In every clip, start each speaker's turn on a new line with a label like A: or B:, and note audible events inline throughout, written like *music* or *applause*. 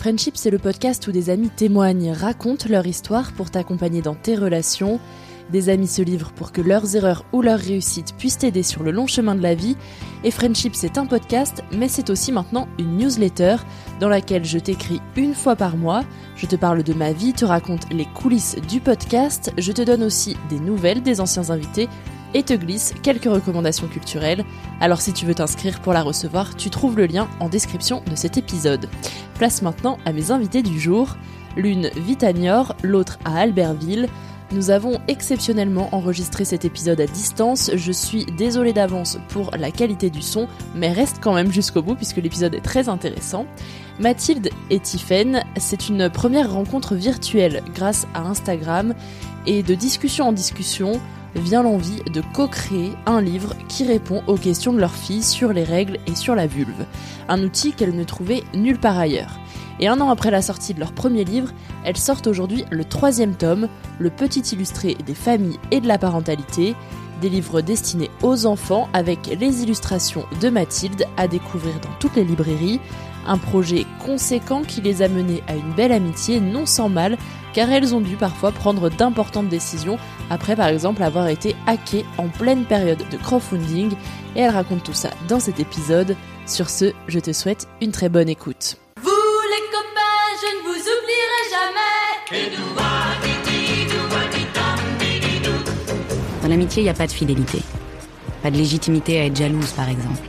A: Friendship, c'est le podcast où des amis témoignent, racontent leur histoire pour t'accompagner dans tes relations. Des amis se livrent pour que leurs erreurs ou leurs réussites puissent t'aider sur le long chemin de la vie. Et Friendship, c'est un podcast, mais c'est aussi maintenant une newsletter dans laquelle je t'écris une fois par mois. Je te parle de ma vie, te raconte les coulisses du podcast. Je te donne aussi des nouvelles des anciens invités et te glisse quelques recommandations culturelles. Alors si tu veux t'inscrire pour la recevoir, tu trouves le lien en description de cet épisode. Place maintenant à mes invités du jour. L'une vit à Niort, l'autre à Albertville. Nous avons exceptionnellement enregistré cet épisode à distance. Je suis désolée d'avance pour la qualité du son, mais reste quand même jusqu'au bout puisque l'épisode est très intéressant. Mathilde et Tiffaine, c'est une première rencontre virtuelle grâce à Instagram et de discussion en discussion, vient l'envie de co-créer un livre qui répond aux questions de leur fille sur les règles et sur la vulve, un outil qu'elles ne trouvaient nulle part ailleurs. Et un an après la sortie de leur premier livre, elles sortent aujourd'hui le troisième tome, Le petit illustré des familles et de la parentalité, des livres destinés aux enfants avec les illustrations de Mathilde à découvrir dans toutes les librairies, un projet conséquent qui les a menées à une belle amitié non sans mal car elles ont dû parfois prendre d'importantes décisions après par exemple avoir été hackées en pleine période de crowdfunding et elles racontent tout ça dans cet épisode. Sur ce, je te souhaite une très bonne écoute.
B: Vous les copains, je ne vous oublierai jamais.
C: Dans l'amitié, il n'y a pas de fidélité. Pas de légitimité à être jalouse, par exemple.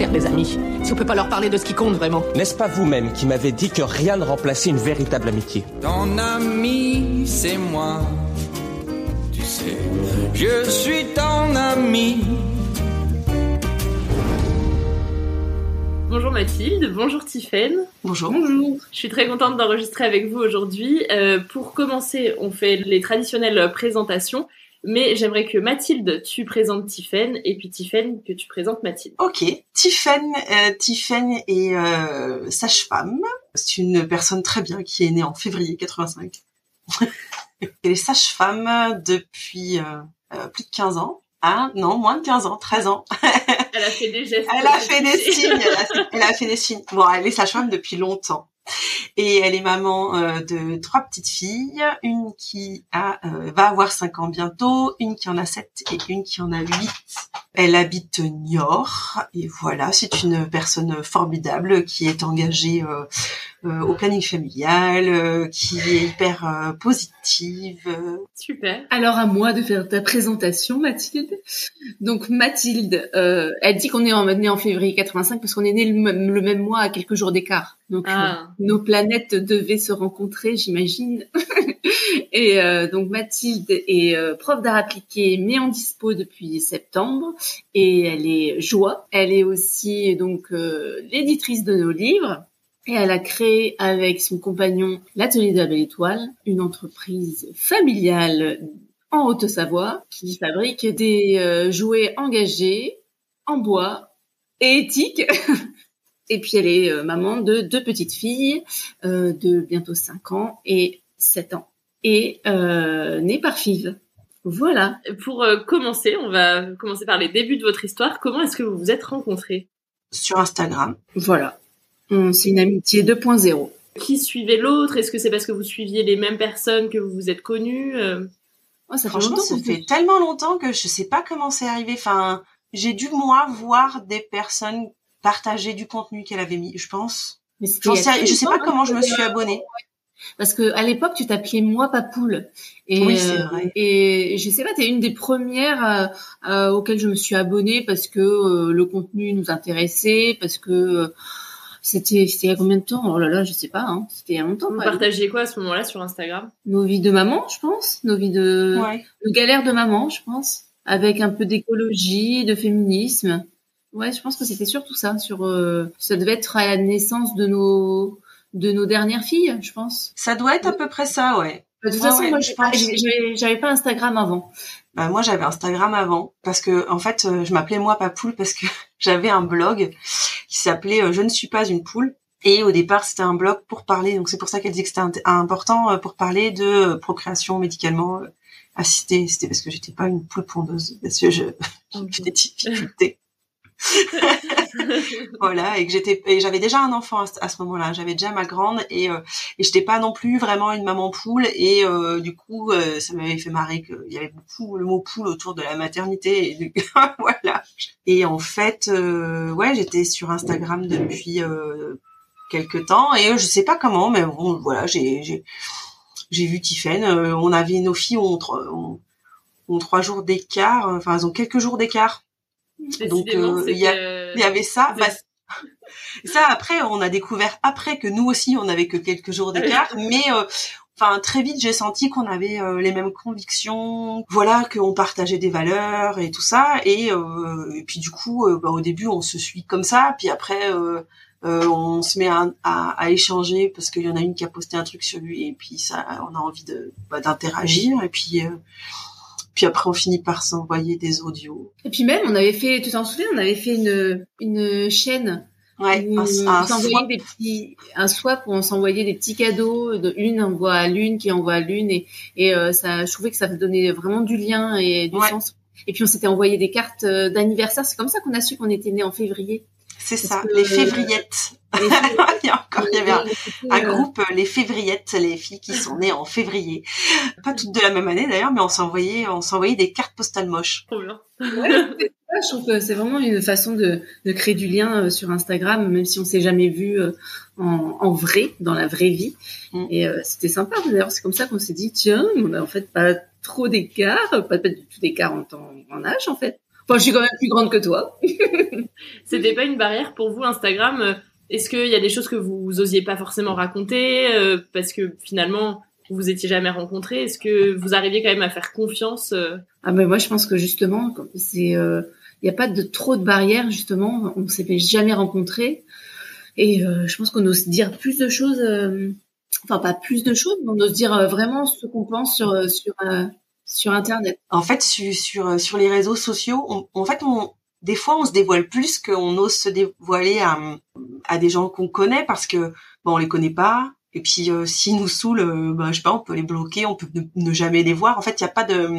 D: sert les amis Si on peut pas leur parler de ce qui compte vraiment
E: N'est-ce pas vous-même qui m'avez dit que rien ne remplaçait une véritable amitié
F: Ton ami, c'est moi. Tu sais, je suis ton ami.
A: Bonjour Mathilde, bonjour Tiffaine.
D: Bonjour.
A: Bonjour. Je suis très contente d'enregistrer avec vous aujourd'hui. Euh, pour commencer, on fait les traditionnelles présentations, mais j'aimerais que Mathilde, tu présentes Tiffaine, et puis Tiffaine, que tu présentes Mathilde.
D: Ok, Tiffaine, euh, Tiffaine est euh, sage-femme. C'est une personne très bien qui est née en février 85. *laughs* Elle est sage-femme depuis euh, euh, plus de 15 ans. Ah non, moins de 15 ans, 13 ans. *laughs*
A: Elle a fait des gestes.
D: Elle a fait des signes. Elle a, fait- elle a fait des signes. Bon, elle est sage-femme depuis longtemps. Et elle est maman euh, de trois petites filles, une qui euh, va avoir 5 ans bientôt, une qui en a 7 et une qui en a 8. Elle habite Niort et voilà, c'est une personne formidable qui est engagée euh, au planning familial, qui est hyper positive.
G: Super.
H: Alors à moi de faire ta présentation, Mathilde. Donc Mathilde, elle dit qu'on est en, en février 85 parce qu'on est né le même mois à quelques jours d'écart. Donc
G: Ah.
H: euh, nos planètes devaient se rencontrer, j'imagine. *laughs* Et euh, donc Mathilde est euh, prof d'art appliqué, mais en dispo depuis septembre, et elle est joie. Elle est aussi donc euh, l'éditrice de nos livres. Et elle a créé avec son compagnon l'Atelier de la Belle Étoile, une entreprise familiale en Haute-Savoie qui fabrique des euh, jouets engagés en bois et éthiques. *laughs* et puis elle est euh, maman de deux petites filles euh, de bientôt 5 ans et 7 ans et euh, née par FIV. Voilà.
G: Pour euh, commencer, on va commencer par les débuts de votre histoire. Comment est-ce que vous vous êtes rencontrés?
D: Sur Instagram.
H: Voilà. C'est une amitié 2.0.
G: Qui suivait l'autre? Est-ce que c'est parce que vous suiviez les mêmes personnes que vous vous êtes connus Euh,
H: Oh, ça fait
D: Franchement,
H: longtemps
D: ça fait tellement longtemps que je sais pas comment c'est arrivé. Enfin, j'ai dû moi voir des personnes partager du contenu qu'elle avait mis, je pense.
H: Mais c'était
D: J'en sais Je pas comment je me suis
H: euh,
D: abonnée.
H: Parce que à l'époque, tu t'appelais moi Papoule. Et,
D: Oui, c'est
H: euh,
D: vrai.
H: et je sais pas, t'es une des premières euh, euh, auxquelles je me suis abonnée parce que euh, le contenu nous intéressait, parce que euh, c'était c'était il y a combien de temps? Oh là là, je sais pas. Hein. C'était il y a longtemps.
G: Vous
H: quoi.
G: partagiez quoi à ce moment-là sur Instagram?
H: Nos vies de maman, je pense. Nos vies de,
D: Ouais.
H: de galère de maman, je pense. Avec un peu d'écologie, de féminisme. Ouais, je pense que c'était surtout ça. Sur, euh, ça devait être à la naissance de nos de nos dernières filles, je pense.
D: Ça doit être à peu près ça, ouais.
H: De toute
D: Ouais,
H: façon,
D: ouais,
H: moi,
D: je
H: j'ai-
D: pense.
H: j'avais pas Instagram avant.
D: Bah, moi, j'avais Instagram avant parce que, en fait, euh, je m'appelais moi pas poule parce que *laughs* j'avais un blog qui s'appelait euh, Je ne suis pas une poule. Et au départ, c'était un blog pour parler. Donc, c'est pour ça qu'elle disait que c'était important euh, pour parler de procréation médicalement assistée. C'était parce que j'étais pas une poule pondeuse, parce que je *laughs* j'ai des difficultés. *laughs* voilà, et que j'étais, et j'avais déjà un enfant à, ce- moment-là. J'avais déjà ma grande et euh, et j'étais pas non plus vraiment une maman poule. Et euh, du coup, euh, ça m'avait fait marrer qu'il y avait beaucoup le mot poule autour de la maternité. Et *laughs* voilà. Et en fait, euh, ouais, j'étais sur Instagram depuis euh, quelques temps et euh, je sais pas comment, mais bon, voilà, j'ai j'ai vu Tiffen. on avait nos filles ont, ont, ont trois jours d'écart. Enfin, elles ont quelques jours d'écart. Donc euh, il y, il y avait ça. Bah, ça après, on a découvert après que nous aussi on avait que quelques jours d'écart, mais euh, enfin très vite j'ai senti qu'on avait euh, les mêmes convictions, voilà, qu'on partageait des valeurs et tout ça, et, euh, et puis du coup, euh, bah, au début on se suit comme ça, puis après euh, euh, on se met à, à, à échanger parce qu'il y en a une qui a posté un truc sur lui et puis ça, on a envie de bah, d'interagir et puis euh, puis après on finit par s'envoyer des audios.
H: Et puis même, on avait fait, tu t'en souviens, on avait fait une, une chaîne.
D: Ouais,
H: où
D: un-
H: on
D: un
H: s'envoyait des petits, un swap où on s'envoyait des petits cadeaux. De une envoie à l'une, qui envoie à l'une, et, et euh, ça, je trouvais que ça donnait vraiment du lien et du sens. Et puis on s'était envoyé des cartes euh, d'anniversaire. C'est comme ça qu'on a su qu'on était né en février.
D: C'est ça,
H: que-
D: les févriettes. *laughs* il y a encore, il y avait un, un groupe, euh, les févriettes, les filles qui sont nées en février. Pas toutes de la même année d'ailleurs, mais on s'envoyait, on s'envoyait des cartes postales moches.
G: Trop bien.
H: Ouais, je trouve que c'est vraiment une façon de, de créer du lien euh, sur Instagram, même si on s'est jamais vu euh, en, en vrai, dans la vraie vie.
D: Mm.
H: Et euh, c'était sympa. D'ailleurs, c'est comme ça qu'on s'est dit, tiens, on a en fait pas trop d'écart, pas, pas du tout d'écart en temps, en âge en fait. Enfin, je suis quand même plus grande que toi. *laughs*
G: C'était pas une barrière pour vous Instagram euh, Est-ce qu'il y a des choses que vous osiez pas forcément raconter euh, parce que finalement vous vous étiez jamais rencontrés Est-ce que vous arriviez quand même à faire confiance euh,
H: Ah ben moi, je pense que justement, c'est, il n'y a pas de trop de barrières justement. On s'est jamais rencontrés. Et euh, je pense qu'on ose dire plus de choses, euh, enfin pas plus de choses, mais on ose dire euh, vraiment ce qu'on pense sur sur sur Internet.
D: En fait, sur sur, sur les réseaux sociaux, on, en fait, on des fois on se dévoile plus qu'on ose se dévoiler à, à des gens qu'on connaît parce que bon, on les connaît pas. Et puis euh, s'ils nous saoulent, euh, bah, je sais pas, on peut les bloquer, on peut ne, ne jamais les voir. En fait, il y a pas de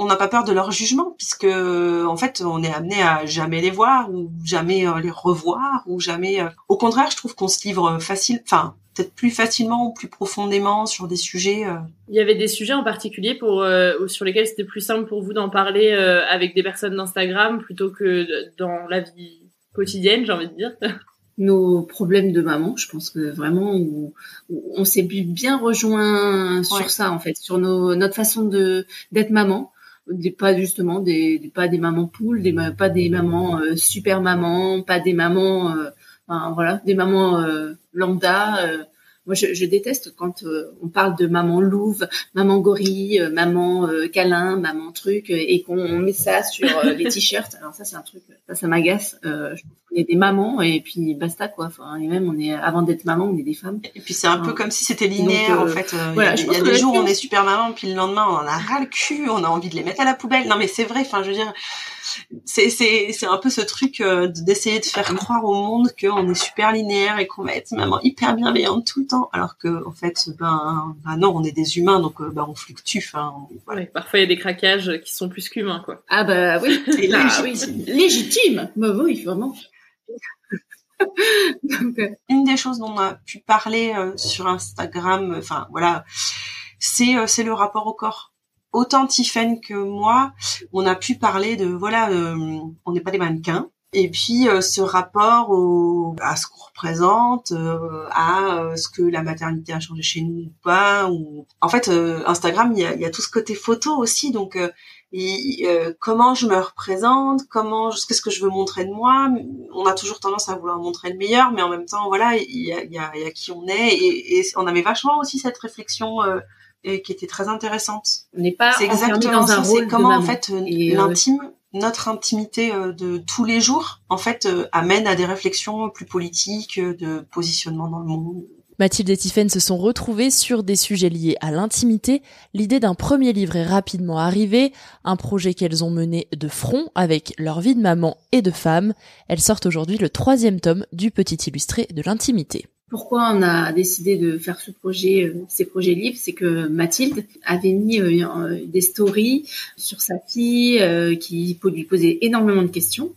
D: on n'a pas peur de leur jugement puisque en fait on est amené à jamais les voir ou jamais euh, les revoir ou jamais euh, au contraire je trouve qu'on se livre facile enfin peut-être plus facilement ou plus profondément sur des sujets. euh,
G: Il y avait des sujets en particulier pour euh, sur lesquels c'était plus simple pour vous d'en parler euh, avec des personnes d'Instagram plutôt que dans la vie quotidienne, j'ai envie de dire. *laughs*
H: nos problèmes de maman. Je pense que vraiment, où- où on s'est bien rejoint sur
D: Ouais.
H: ça en fait, sur nos, notre façon de d'être maman. Des, pas justement des, des- pas des mamans poules, des, ma- pas des mamans euh, super mamans, pas des mamans, euh, voilà, des mamans euh, lambda. Moi, je, je déteste quand euh, on parle de maman louve, maman gorille, euh, maman euh, câlin, maman truc, et qu'on met ça sur les *laughs* t-shirts. Alors ça, c'est un truc, ça, ça m'agace. Je- on est des mamans et puis basta quoi. Enfin, et même on est avant d'être maman, on est des femmes.
D: Et puis c'est un peu comme si c'était linéaire
H: Donc,
D: en fait.
H: Voilà,
D: il y a, y
H: pense
D: des jours où on est super maman, puis le lendemain on en a ras le cul, on a envie de les mettre à la poubelle. Non mais c'est vrai. Enfin, je veux dire, c'est c'est c'est un peu ce truc euh, d'essayer de faire croire au monde qu'on est super linéaire et qu'on va être maman hyper bienveillante tout le temps, alors que en fait, ben, ben non, on est des humains, donc euh, ben on fluctue. Enfin, voilà.
G: Ouais, parfois il y a des craquages qui sont plus qu'humains quoi.
H: Ah bah oui, *laughs*
D: Et
H: Ah, oui,
D: légitime.
H: légitime. Bah oui, vraiment. *laughs* Donc, euh,
D: une des choses dont on a pu parler euh, sur Instagram, enfin voilà, c'est euh, c'est le rapport au corps. Autant Tiffen que moi, on a pu parler de voilà, euh, on n'est pas des mannequins. Et puis euh, ce rapport au, à ce qu'on représente, euh, à euh, ce que la maternité a changé chez nous ou pas. Ou... En fait, euh, Instagram, il y a, y a tout ce côté photo aussi. Donc, euh, comment je me représente, comment, qu'est-ce que je veux montrer de moi? On a toujours tendance à vouloir montrer le meilleur, mais en même temps, voilà, il y a, y a, y a qui on est, et, et on avait vachement aussi cette réflexion et qui était très intéressante.
H: on n'est pas
D: C'est
H: enfermé
D: exactement
H: dans un
D: ça. C'est
H: rôle de
D: comment en fait euh,
H: Et, euh,
D: l'intime, notre intimité euh, de tous les jours, en fait, amène à des réflexions plus politiques, de positionnement dans le monde.
A: Mathilde et Tiffaine se sont retrouvées sur des sujets liés à l'intimité. L'idée d'un premier livre est rapidement arrivée, un projet qu'elles ont mené de front avec leur vie de maman et de femme. Elles sortent aujourd'hui le troisième tome du petit illustré de l'intimité.
H: Pourquoi on a décidé de faire ce projet, euh, ces projets livres, c'est que Mathilde avait mis euh, euh, des stories sur sa fille qui lui posait énormément de questions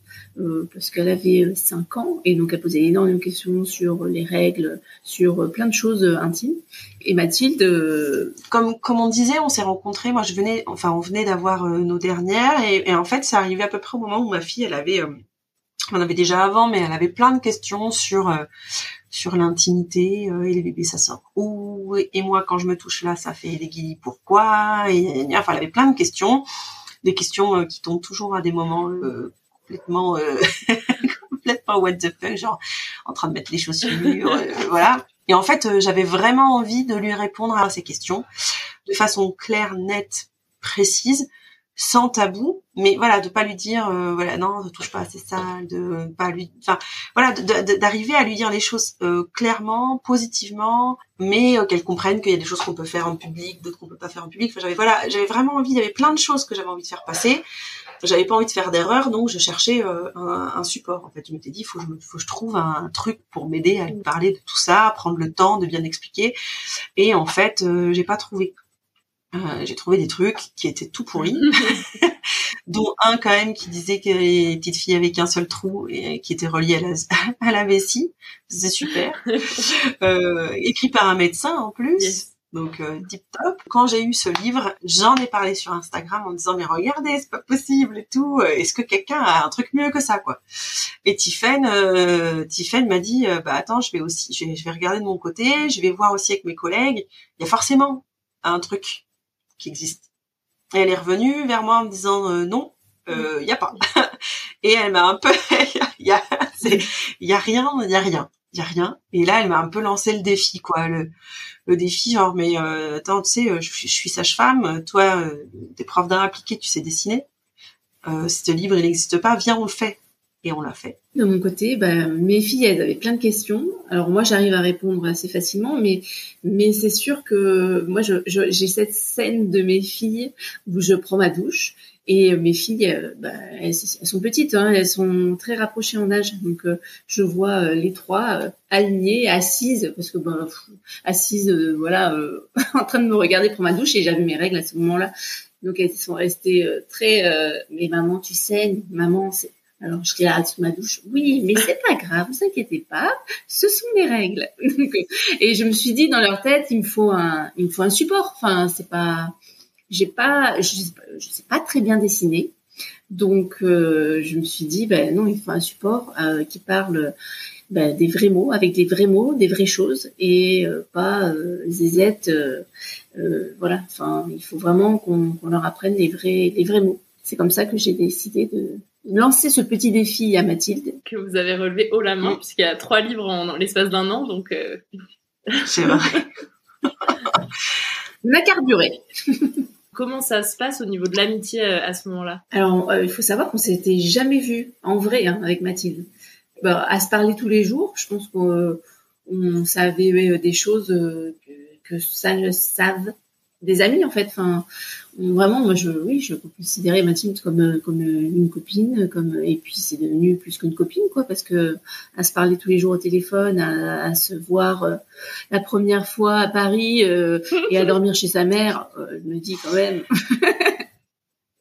H: parce qu'elle avait euh, 5 ans et donc elle posait énormément de questions sur les règles, sur plein de choses intimes. Et Mathilde,
D: Comme, comme on disait, on s'est rencontrés. Moi, je venais, enfin, on venait d'avoir nos dernières, et, et en fait, ça arrivait à peu près au moment où ma fille, elle avait, on en avait déjà avant, mais elle avait plein de questions sur sur l'intimité euh, et les bébés, ça sort où Et moi, quand je me touche là, ça fait des guillis, pourquoi et, enfin, elle avait plein de questions, des questions euh, qui tombent toujours à des moments euh, complètement *laughs* complètement what the fuck, genre en train de mettre les chaussures, voilà. Et en fait, j'avais vraiment envie de lui répondre à ces questions de façon claire, nette, précise, sans tabou, mais voilà, de pas lui dire, euh, voilà, non, ne touche pas à ces salles, de pas lui, enfin, voilà, d'arriver à lui dire les choses euh, clairement, positivement, mais euh, qu'elle comprenne qu'il y a des choses qu'on peut faire en public, d'autres qu'on peut pas faire en public. Enfin, j'avais voilà, j'avais vraiment envie, il y avait plein de choses que j'avais envie de faire passer. J'avais pas envie de faire d'erreur, donc je cherchais euh, un, un support. En fait, je m'étais dit, faut que je, faut que je trouve un, truc pour m'aider à lui parler de tout ça, prendre le temps de bien expliquer. Et en fait, euh, j'ai pas trouvé. Euh, j'ai trouvé des trucs qui étaient tout pourris, *laughs* *laughs* dont un quand même qui disait que les petites filles avaient qu'un seul trou et qui était relié à la, *laughs* à la vessie. C'est super. Euh, écrit par un médecin en plus. Donc euh, tip top. Quand j'ai eu ce livre, j'en ai parlé sur Instagram en disant mais regardez, c'est pas possible et tout. Est-ce que quelqu'un a un truc mieux que ça quoi? Et Tiffen, euh, Tiffen m'a dit euh, bah attends, je vais aussi, je vais, je vais regarder de mon côté, je vais voir aussi avec mes collègues. Il y a forcément un truc qui existe. Et elle est revenue vers moi en me disant euh, non, il y a pas. *laughs* Et elle m'a un peu, il *laughs* y a, y a rien, il y a rien, il y a rien. Et là, elle m'a un peu lancé le défi, quoi, le, le défi genre mais euh, attends, tu sais, euh, je, suis- je suis sage-femme, toi, euh, t'es prof d'art appliqué, tu sais dessiner. Euh, ce livre, il n'existe pas, viens, on le fait. Et on l'a fait.
H: De mon côté, bah, mes filles, elles avaient plein de questions. Alors moi, j'arrive à répondre assez facilement, mais mais c'est sûr que moi, je, je- j'ai cette scène de mes filles où je prends ma douche et mes filles, euh, bah, elles, sont petites, hein, elles sont très rapprochées en âge, donc euh, je vois euh, les trois alignées, assises, parce que ben, assises, voilà, *laughs* en train de me regarder pour ma douche et j'avais mes règles à ce moment-là. Donc elles sont restées très, mais maman, tu saignes, maman, c'est Alors je regarde sous ma douche, oui, mais c'est pas grave, vous inquiétez pas, ce sont mes règles. *laughs* et je me suis dit dans leur tête, il me faut un, il me faut un support. Enfin, c'est pas, j'ai pas, je je sais pas très bien dessiner. Donc euh, je me suis dit, ben non, il faut un support euh, qui parle ben, des vrais mots, avec des vrais mots, des vraies choses, et euh, pas euh, zézette. voilà, enfin, il faut vraiment qu'on leur apprenne les vrais, les vrais mots. C'est comme ça que j'ai décidé de lancer ce petit défi à Mathilde.
G: Que vous avez relevé haut la main, puisqu'il y a trois livres en, l'espace d'un an, donc.
D: C'est vrai.
H: On a carburé.
G: Comment ça se passe au niveau de l'amitié à ce moment-là?
H: Alors, il faut savoir qu'on s'était jamais vu en vrai hein, avec Mathilde. Bah, à se parler tous les jours. Je pense qu'on on savait des choses euh, que, que ça ne savent des amis en fait. Enfin, vraiment, moi je, oui, je considérais Mathilde comme comme une copine, comme et puis c'est devenu plus qu'une copine quoi, parce que à se parler tous les jours au téléphone, à, se voir euh, la première fois à Paris euh, et à dormir chez sa mère, je me dis quand même.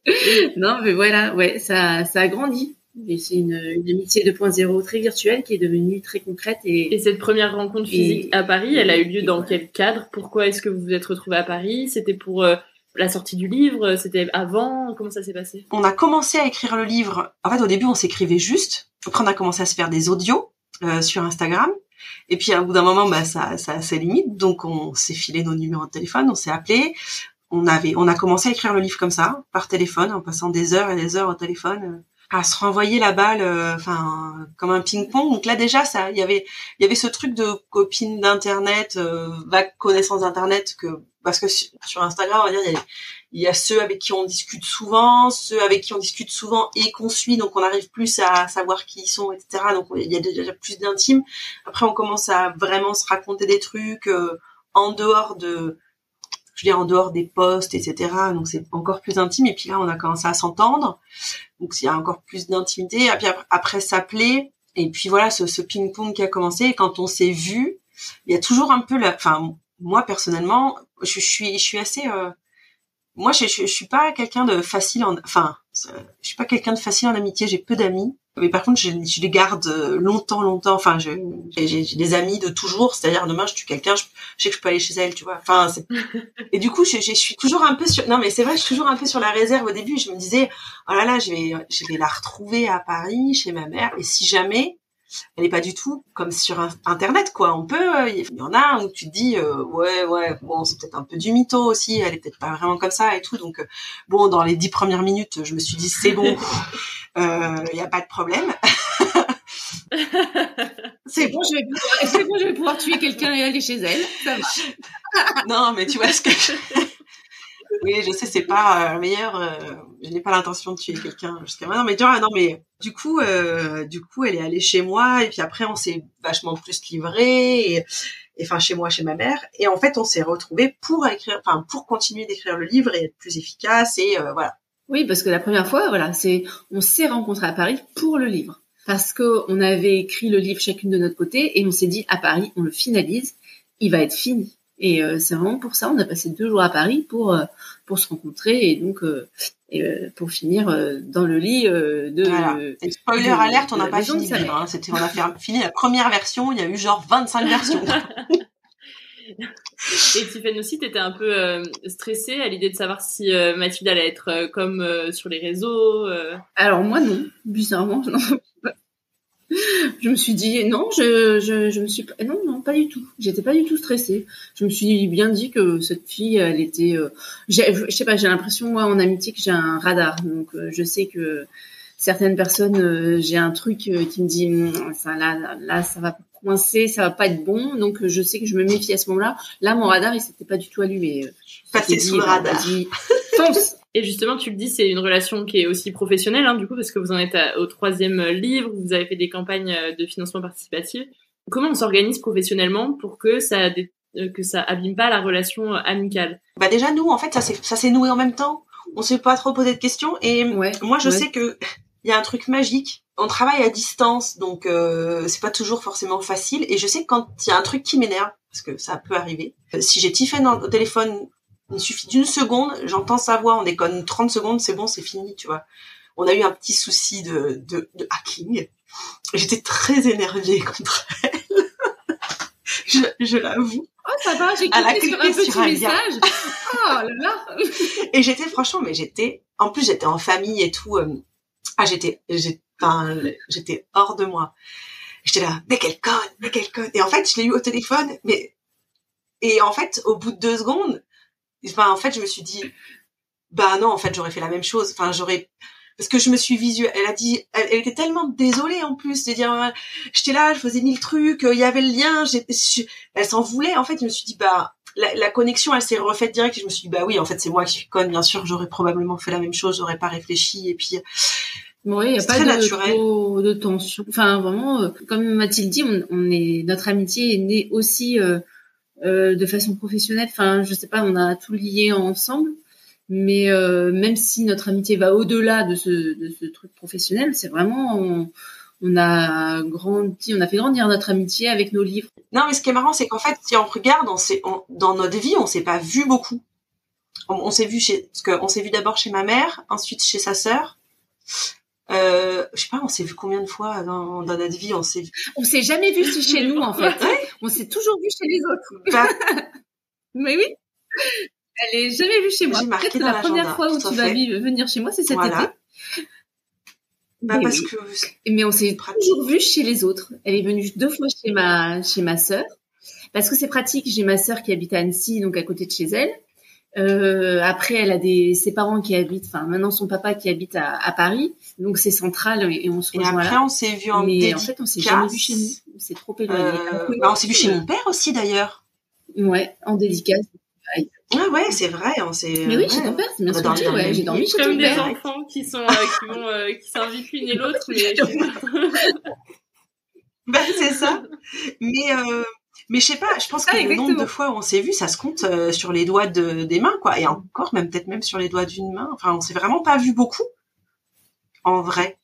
H: *laughs* non, mais voilà, ouais, ça ça a grandi c'est une, une, amitié 2.0 très virtuelle qui est devenue très concrète. Et,
G: et cette première rencontre physique à Paris, elle a eu lieu dans quel cadre? Pourquoi est-ce que vous vous êtes retrouvés à Paris? C'était pour euh, la sortie du livre C'était avant Comment ça s'est passé?
D: On a commencé à écrire le livre. En fait, au début, on s'écrivait juste. Après, on a commencé à se faire des audios euh, sur Instagram. Et puis, à bout d'un moment, bah, ça, ça a ses limites. Donc, on s'est filé nos numéros de téléphone, on s'est appelé. On avait, on a commencé à écrire le livre comme ça, par téléphone, en passant des heures et des heures au téléphone à se renvoyer la balle euh, enfin comme un ping-pong donc là déjà ça il y avait il y avait ce truc de copine d'internet euh, vague connaissance d'internet que parce que sur Instagram on va dire il y, a, ceux avec qui on discute souvent ceux avec qui on discute souvent et qu'on suit donc on arrive plus à savoir qui ils sont etc donc il y a déjà plus d'intime après on commence à vraiment se raconter des trucs euh, en dehors de je veux dire en dehors des postes, etc. Donc c'est encore plus intime. Et puis là, on a commencé à s'entendre. Donc il y a encore plus d'intimité. Et puis après, s'appeler. Et puis voilà, ce, ce ping-pong qui a commencé. Et quand on s'est vu, il y a toujours un peu la. Enfin, moi personnellement, je, suis, je suis assez. Euh, moi, je, je, je, suis pas quelqu'un de facile en. Enfin, je suis pas quelqu'un de facile en amitié. J'ai peu d'amis. Mais par contre, je, je, les garde euh, longtemps, longtemps. Enfin, j'ai des amis de toujours. C'est-à-dire, demain, je tue quelqu'un, je, je, sais que je peux aller chez elle, tu vois. Enfin, *laughs* et du coup, je, je, suis toujours un peu sur. Non, mais c'est vrai, je suis toujours un peu sur la réserve au début. Je me disais, oh là là, je vais, je vais la retrouver à Paris, chez ma mère. Et si jamais, elle est pas du tout comme sur internet quoi. On peut il y en a où tu te dis euh, ouais ouais bon c'est peut-être un peu du mytho aussi. Elle est peut-être pas vraiment comme ça et tout. Donc euh, bon dans les dix premières minutes je me suis dit c'est bon il *laughs* euh, y a pas de problème. *laughs*
H: C'est bon je vais pouvoir c'est bon je vais pouvoir tuer quelqu'un et aller chez elle. Ça va
D: non mais tu vois ce que je... oui, je sais, c'est pas euh, meilleur. Euh, je n'ai pas l'intention de tuer quelqu'un jusqu'à maintenant, mais tu vois, non, mais du coup, euh, du coup, elle est allée chez moi et puis après, on s'est vachement plus livré et, enfin chez moi, chez ma mère. Et en fait, on s'est retrouvés pour écrire, enfin pour continuer d'écrire le livre et être plus efficace et euh, voilà.
H: Oui, parce que la première fois, voilà, c'est on s'est rencontrés à Paris pour le livre parce que on avait écrit le livre chacune de notre côté et on s'est dit à Paris, on le finalise, il va être fini. Et euh, c'est vraiment pour ça, on a passé deux jours à Paris pour euh, pour se rencontrer et donc euh, et, pour finir dans le lit de.
D: Voilà. spoiler alerte, on n'a pas fini livre. Hein. C'était, on a fait, fini la première version. Il y a eu genre 25 versions. *laughs*
G: Et Tiffany aussi, t'étais un peu euh, stressée à l'idée de savoir si Mathilde allait être comme sur les réseaux.
H: Alors moi non, bizarrement *laughs* non je me suis dit non, je, je, je me suis non non pas du tout. J'étais pas du tout stressée. Je me suis bien dit que cette fille, elle était, euh, je sais pas, j'ai l'impression moi en amitié que j'ai un radar. Donc euh, je sais que certaines personnes, euh, j'ai un truc qui me dit hum, ça là là ça va coincer, ça va pas être bon. Donc je sais que je me méfie à ce moment-là. Là mon radar il s'était pas du tout allumé.
D: Passé sous le radar. *laughs*
H: Fonce.
G: Et justement, tu le dis, c'est une relation qui est aussi professionnelle, hein, du coup, parce que vous en êtes au troisième livre, vous avez fait des campagnes euh, de financement participatif. Comment on s'organise professionnellement pour que ça euh, que ça abîme pas la relation euh, amicale?
D: Bah déjà nous, en fait, ça s'est ça s'est noué en même temps. On s'est pas trop posé de questions. Et moi, je sais que il *laughs* y a un truc magique. On travaille à distance, donc euh, c'est pas toujours forcément facile. Et je sais que quand il y a un truc qui m'énerve, parce que ça peut arriver, si j'ai Tiffany au téléphone il suffit d'une seconde, j'entends sa voix, on déconne 30 secondes, c'est bon, c'est fini, tu vois. on a eu un petit souci de, de, de hacking. J'étais très énervée contre elle. *laughs* je, je l'avoue.
H: Oh, ça va, j'ai cliqué sur un petit
D: sur un
H: message. Oh là là. *laughs*
D: Et j'étais franchement, mais j'étais, en plus j'étais en famille et tout. euh, ah j'étais, j'étais, enfin, j'étais hors de moi. J'étais là, mais quelle conne, mais quelle conne. Et en fait, je l'ai eu au téléphone, mais et en fait, au bout de deux secondes, enfin, en fait, je me suis dit, bah non, en fait, j'aurais fait la même chose. Enfin, j'aurais parce que je me suis visuelle. Elle a dit, elle, elle était tellement désolée en plus de dire, j'étais là, je faisais mille trucs, il y avait le lien, je- elle s'en voulait. En fait, je me suis dit, bah la, la connexion, elle s'est refaite direct. Et je me suis dit, bah oui, en fait, c'est moi qui suis conne. Bien sûr, j'aurais probablement fait la même chose, j'aurais pas réfléchi. Et puis,
H: Oui, il n'y a pas de,
D: naturel.
H: trop de tension. Enfin, vraiment, euh, comme Mathilde dit, on, on est, notre amitié est née aussi euh, de façon professionnelle. Enfin, je sais pas, on a tout lié ensemble. Mais euh, même si notre amitié va au-delà de ce, de ce truc professionnel, c'est vraiment, on, a grandi, on a fait grandir notre amitié avec nos livres.
D: Non, mais ce qui est marrant, c'est qu'en fait, si on regarde, dans notre vie, on s'est pas vu beaucoup. On, s'est vu chez, parce s'est vu d'abord chez ma mère, ensuite chez sa sœur. Euh, je sais pas, on s'est vu combien de fois dans, dans notre vie, on s'est.
H: On s'est jamais vu chez nous, en fait. *laughs* On s'est toujours vu chez les autres.
D: Bah, *laughs*
H: Mais oui. Elle est jamais vue chez moi. Peut-être la première fois où tu vas
D: fait.
H: venir chez moi, c'est cet
D: Voilà.
H: été.
D: bah,
H: Mais
D: parce
H: oui.
D: que,
H: Mais on s'est toujours vu chez les autres. Elle est venue deux fois chez ma chez ma sœur parce que c'est pratique. J'ai ma sœur qui habite à Annecy, donc à côté de chez elle. Euh, après, elle a des ses parents qui habitent, enfin maintenant son papa qui habite à, à Paris, donc c'est central et, et on se
D: et
H: rejoint
D: après,
H: là.
D: on s'est vu en
H: Mais en
D: dédicace.
H: fait, on s'est jamais vu chez nous. C'est trop éloigné.
D: Euh, bah, on s'est vu chez mon père aussi, d'ailleurs.
H: Ouais, en dédicace.
D: Ah ouais, c'est vrai, on s'est.
H: Mais oui,
D: ouais.
H: chez ton père, c'est bien
D: On
H: ce ouais, j'ai dormi chez ton
G: Comme des
H: père.
G: enfants qui sont euh, qui vont euh, qui s'invitent l'une et l'autre, mais *laughs*
D: Bah, c'est ça. Mais euh, mais je sais pas, je pense que
H: Ah,
D: le nombre de fois où on s'est vu, ça se compte euh, sur les doigts de, des mains, quoi. Et encore, même peut-être même sur les doigts d'une main. Enfin, on s'est vraiment pas vu beaucoup. En vrai.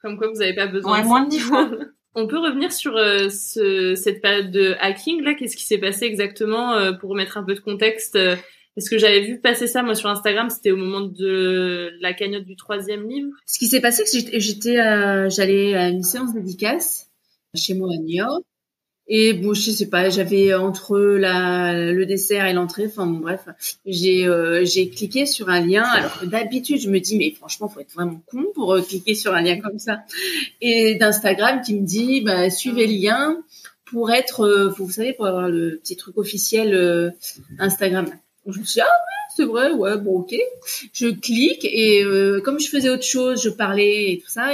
G: comme quoi vous n'avez pas besoin.
D: Ouais, moins de dix fois. *laughs*
G: On peut revenir sur euh, ce, cette période de hacking là. Qu'est-ce qui s'est passé exactement euh, pour remettre un peu de contexte euh, Parce que j'avais vu passer ça moi sur Instagram. C'était au moment de la cagnotte du troisième livre.
H: Ce qui s'est passé, c'est que j'étais- j'étais, euh, j'allais à une séance dédicace chez moi à New York. Et bon, je sais pas, j'avais entre la, le dessert et l'entrée, enfin bon, bref, j'ai euh, j'ai cliqué sur un lien. Alors que d'habitude, je me dis, mais franchement, faut être vraiment con pour euh, cliquer sur un lien comme ça. Et d'Instagram qui me dit, bah, suivez le lien pour être, euh, vous savez, pour avoir le petit truc officiel euh, Instagram. Donc, je me suis dit, ah ouais, c'est vrai, ouais, bon, ok. Je clique et euh, comme je faisais autre chose, je parlais et tout ça,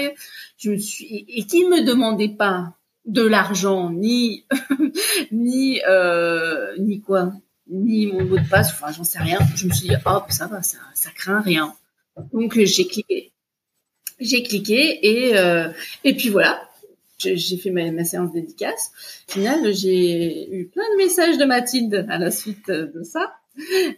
H: je me suis et qui me demandait pas de l'argent ni *laughs* ni euh, ni quoi ni mon mot de passe enfin j'en sais rien. Je me suis dit hop ça va ça ça craint rien. Donc j'ai cliqué. J'ai cliqué et euh, et puis voilà. J'ai fait ma, ma séance dédicace. Au final j'ai eu plein de messages de Mathilde à la suite de ça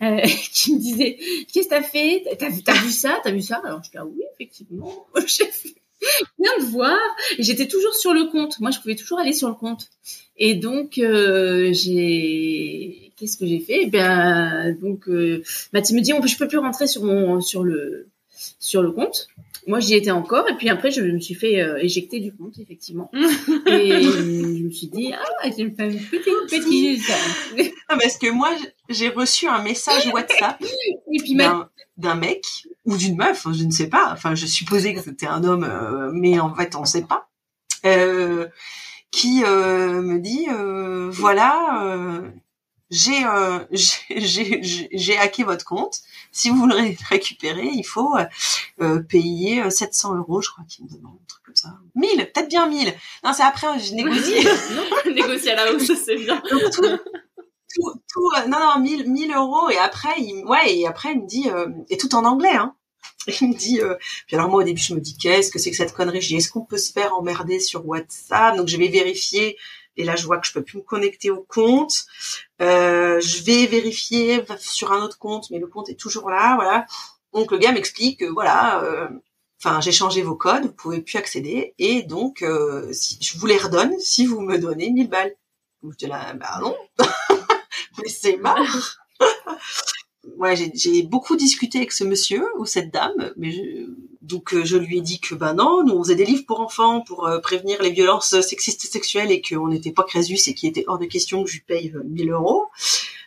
H: euh, *laughs* qui me disait qu'est-ce que t'as fait? T'as vu vu ça? T'as vu ça? Alors je dis ah oui effectivement *laughs* j'ai vu *laughs* bien de voir. J'étais toujours sur le compte. Moi, je pouvais toujours aller sur le compte. Et donc, euh, j'ai, qu'est-ce que j'ai fait? Eh bien, donc, euh, Mathilde me dit, on, je peux plus rentrer sur mon, sur le, sur le compte. Moi, j'y étais encore. Et puis après, je me suis fait euh, éjecter du compte, effectivement. *laughs* et je me suis dit, ah, j'ai fait une petite, petite.
D: Ah, parce que moi, j'ai reçu un message WhatsApp
H: Et puis,
D: d'un mec ou d'une meuf, je ne sais pas. Enfin, je supposais que c'était un homme, euh, mais en fait, on ne sait pas. Euh, qui euh, me dit, euh, voilà, euh, j'ai euh, *laughs* j'ai- hacké votre compte. Si vous voulez le récupérer, il faut euh, payer euh, 700 euros, je crois qu'il me demande un truc comme ça. 1000, peut-être bien 1000. Non, c'est après, je négocie. *laughs*
G: Négocier à la hausse, c'est bien.
D: Donc, tout, tout, tout, euh, non, non, 1000, 1000 euros. Et après, il, ouais, et après, il me dit, euh, et tout en anglais, hein. *laughs* Il me dit, euh, puis alors moi au début je me dis qu'est-ce que c'est que cette connerie? Je dis est-ce qu'on peut se faire emmerder sur WhatsApp? Donc je vais vérifier et là je vois que je peux plus me connecter au compte. Euh, je vais vérifier sur un autre compte, mais le compte est toujours là, voilà. Donc le gars m'explique que voilà, euh, enfin j'ai changé vos codes, vous pouvez plus accéder et donc euh, si, je vous les redonne si vous me donnez 1000 balles. Donc j'étais là, bah non, *laughs* mais c'est marre. *laughs* ouais, j'ai- beaucoup discuté avec ce monsieur ou cette dame, mais je- donc euh, je lui ai dit que bah non, nous on faisait des livres pour enfants pour euh, prévenir les violences sexistes et sexuelles et qu'on n'était pas Crésus et qu'il était hors de question que je lui paye euh, 1000 euros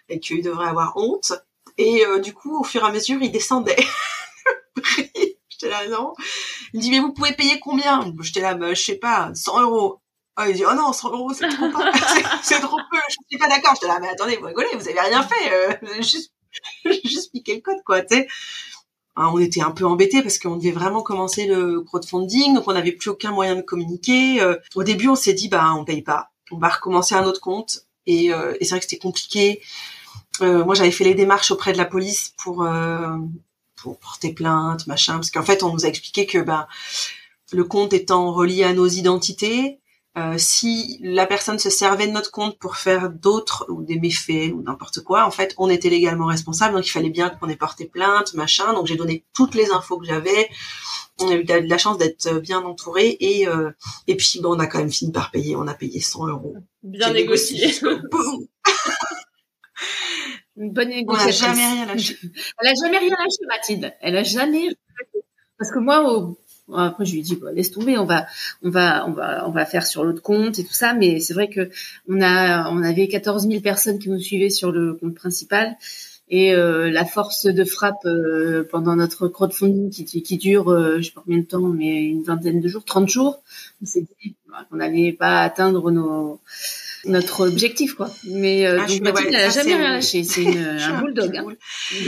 D: et qu'il devrait avoir honte. Et euh, du coup, au fur et à mesure, il descendait. *laughs* J'étais là, non. Il me dit, mais vous pouvez payer combien? J'étais là, bah, je sais pas, 100 euros. Ah, il dit, oh non, 100 euros, c'est trop *laughs* c'est- c'est trop peu, je suis pas d'accord. J'étais là, mais attendez, vous rigolez, vous avez rien fait. euh, juste, *laughs* juste piqué le code, quoi, tu sais. Hein, on était un peu embêtés parce qu'on devait vraiment commencer le crowdfunding, donc on n'avait plus aucun moyen de communiquer. Euh, au début, on s'est dit, bah, on paye pas. On va recommencer un autre compte. Et, euh, et c'est vrai que c'était compliqué. Euh, moi, j'avais fait les démarches auprès de la police pour euh, pour porter plainte, machin, parce qu'en fait, on nous a expliqué que ben le compte étant relié à nos identités, euh, si la personne se servait de notre compte pour faire d'autres ou des méfaits ou n'importe quoi, en fait, on était légalement responsable, donc il fallait bien qu'on ait porté plainte, machin. Donc j'ai donné toutes les infos que j'avais. On a eu de la chance d'être bien entouré et euh, et puis bon, on a quand même fini par payer. On a payé 100 euros.
G: Bien négocié. *laughs*
H: Une bonne
D: On n'a jamais rien lâché.
H: Elle a jamais rien lâché, Mathilde. Elle a jamais. Parce que moi, au- après, je lui ai dit, bah, laisse tomber, on va, on va, on va, on va faire sur l'autre compte et tout ça. Mais c'est vrai que on a, on avait 14 000 personnes qui nous suivaient sur le compte principal. Et euh, la force de frappe euh, pendant notre crowdfunding qui, qui dure, euh, je sais pas combien de temps, mais une vingtaine de jours, 30 jours, on s'est dit qu'on n'allait pas atteindre nos, notre objectif, quoi. Mais euh,
D: Ah,
H: donc Mathilde,
D: ouais,
H: elle a jamais rien lâché. C'est *laughs* un bulldog. Hein. Donc,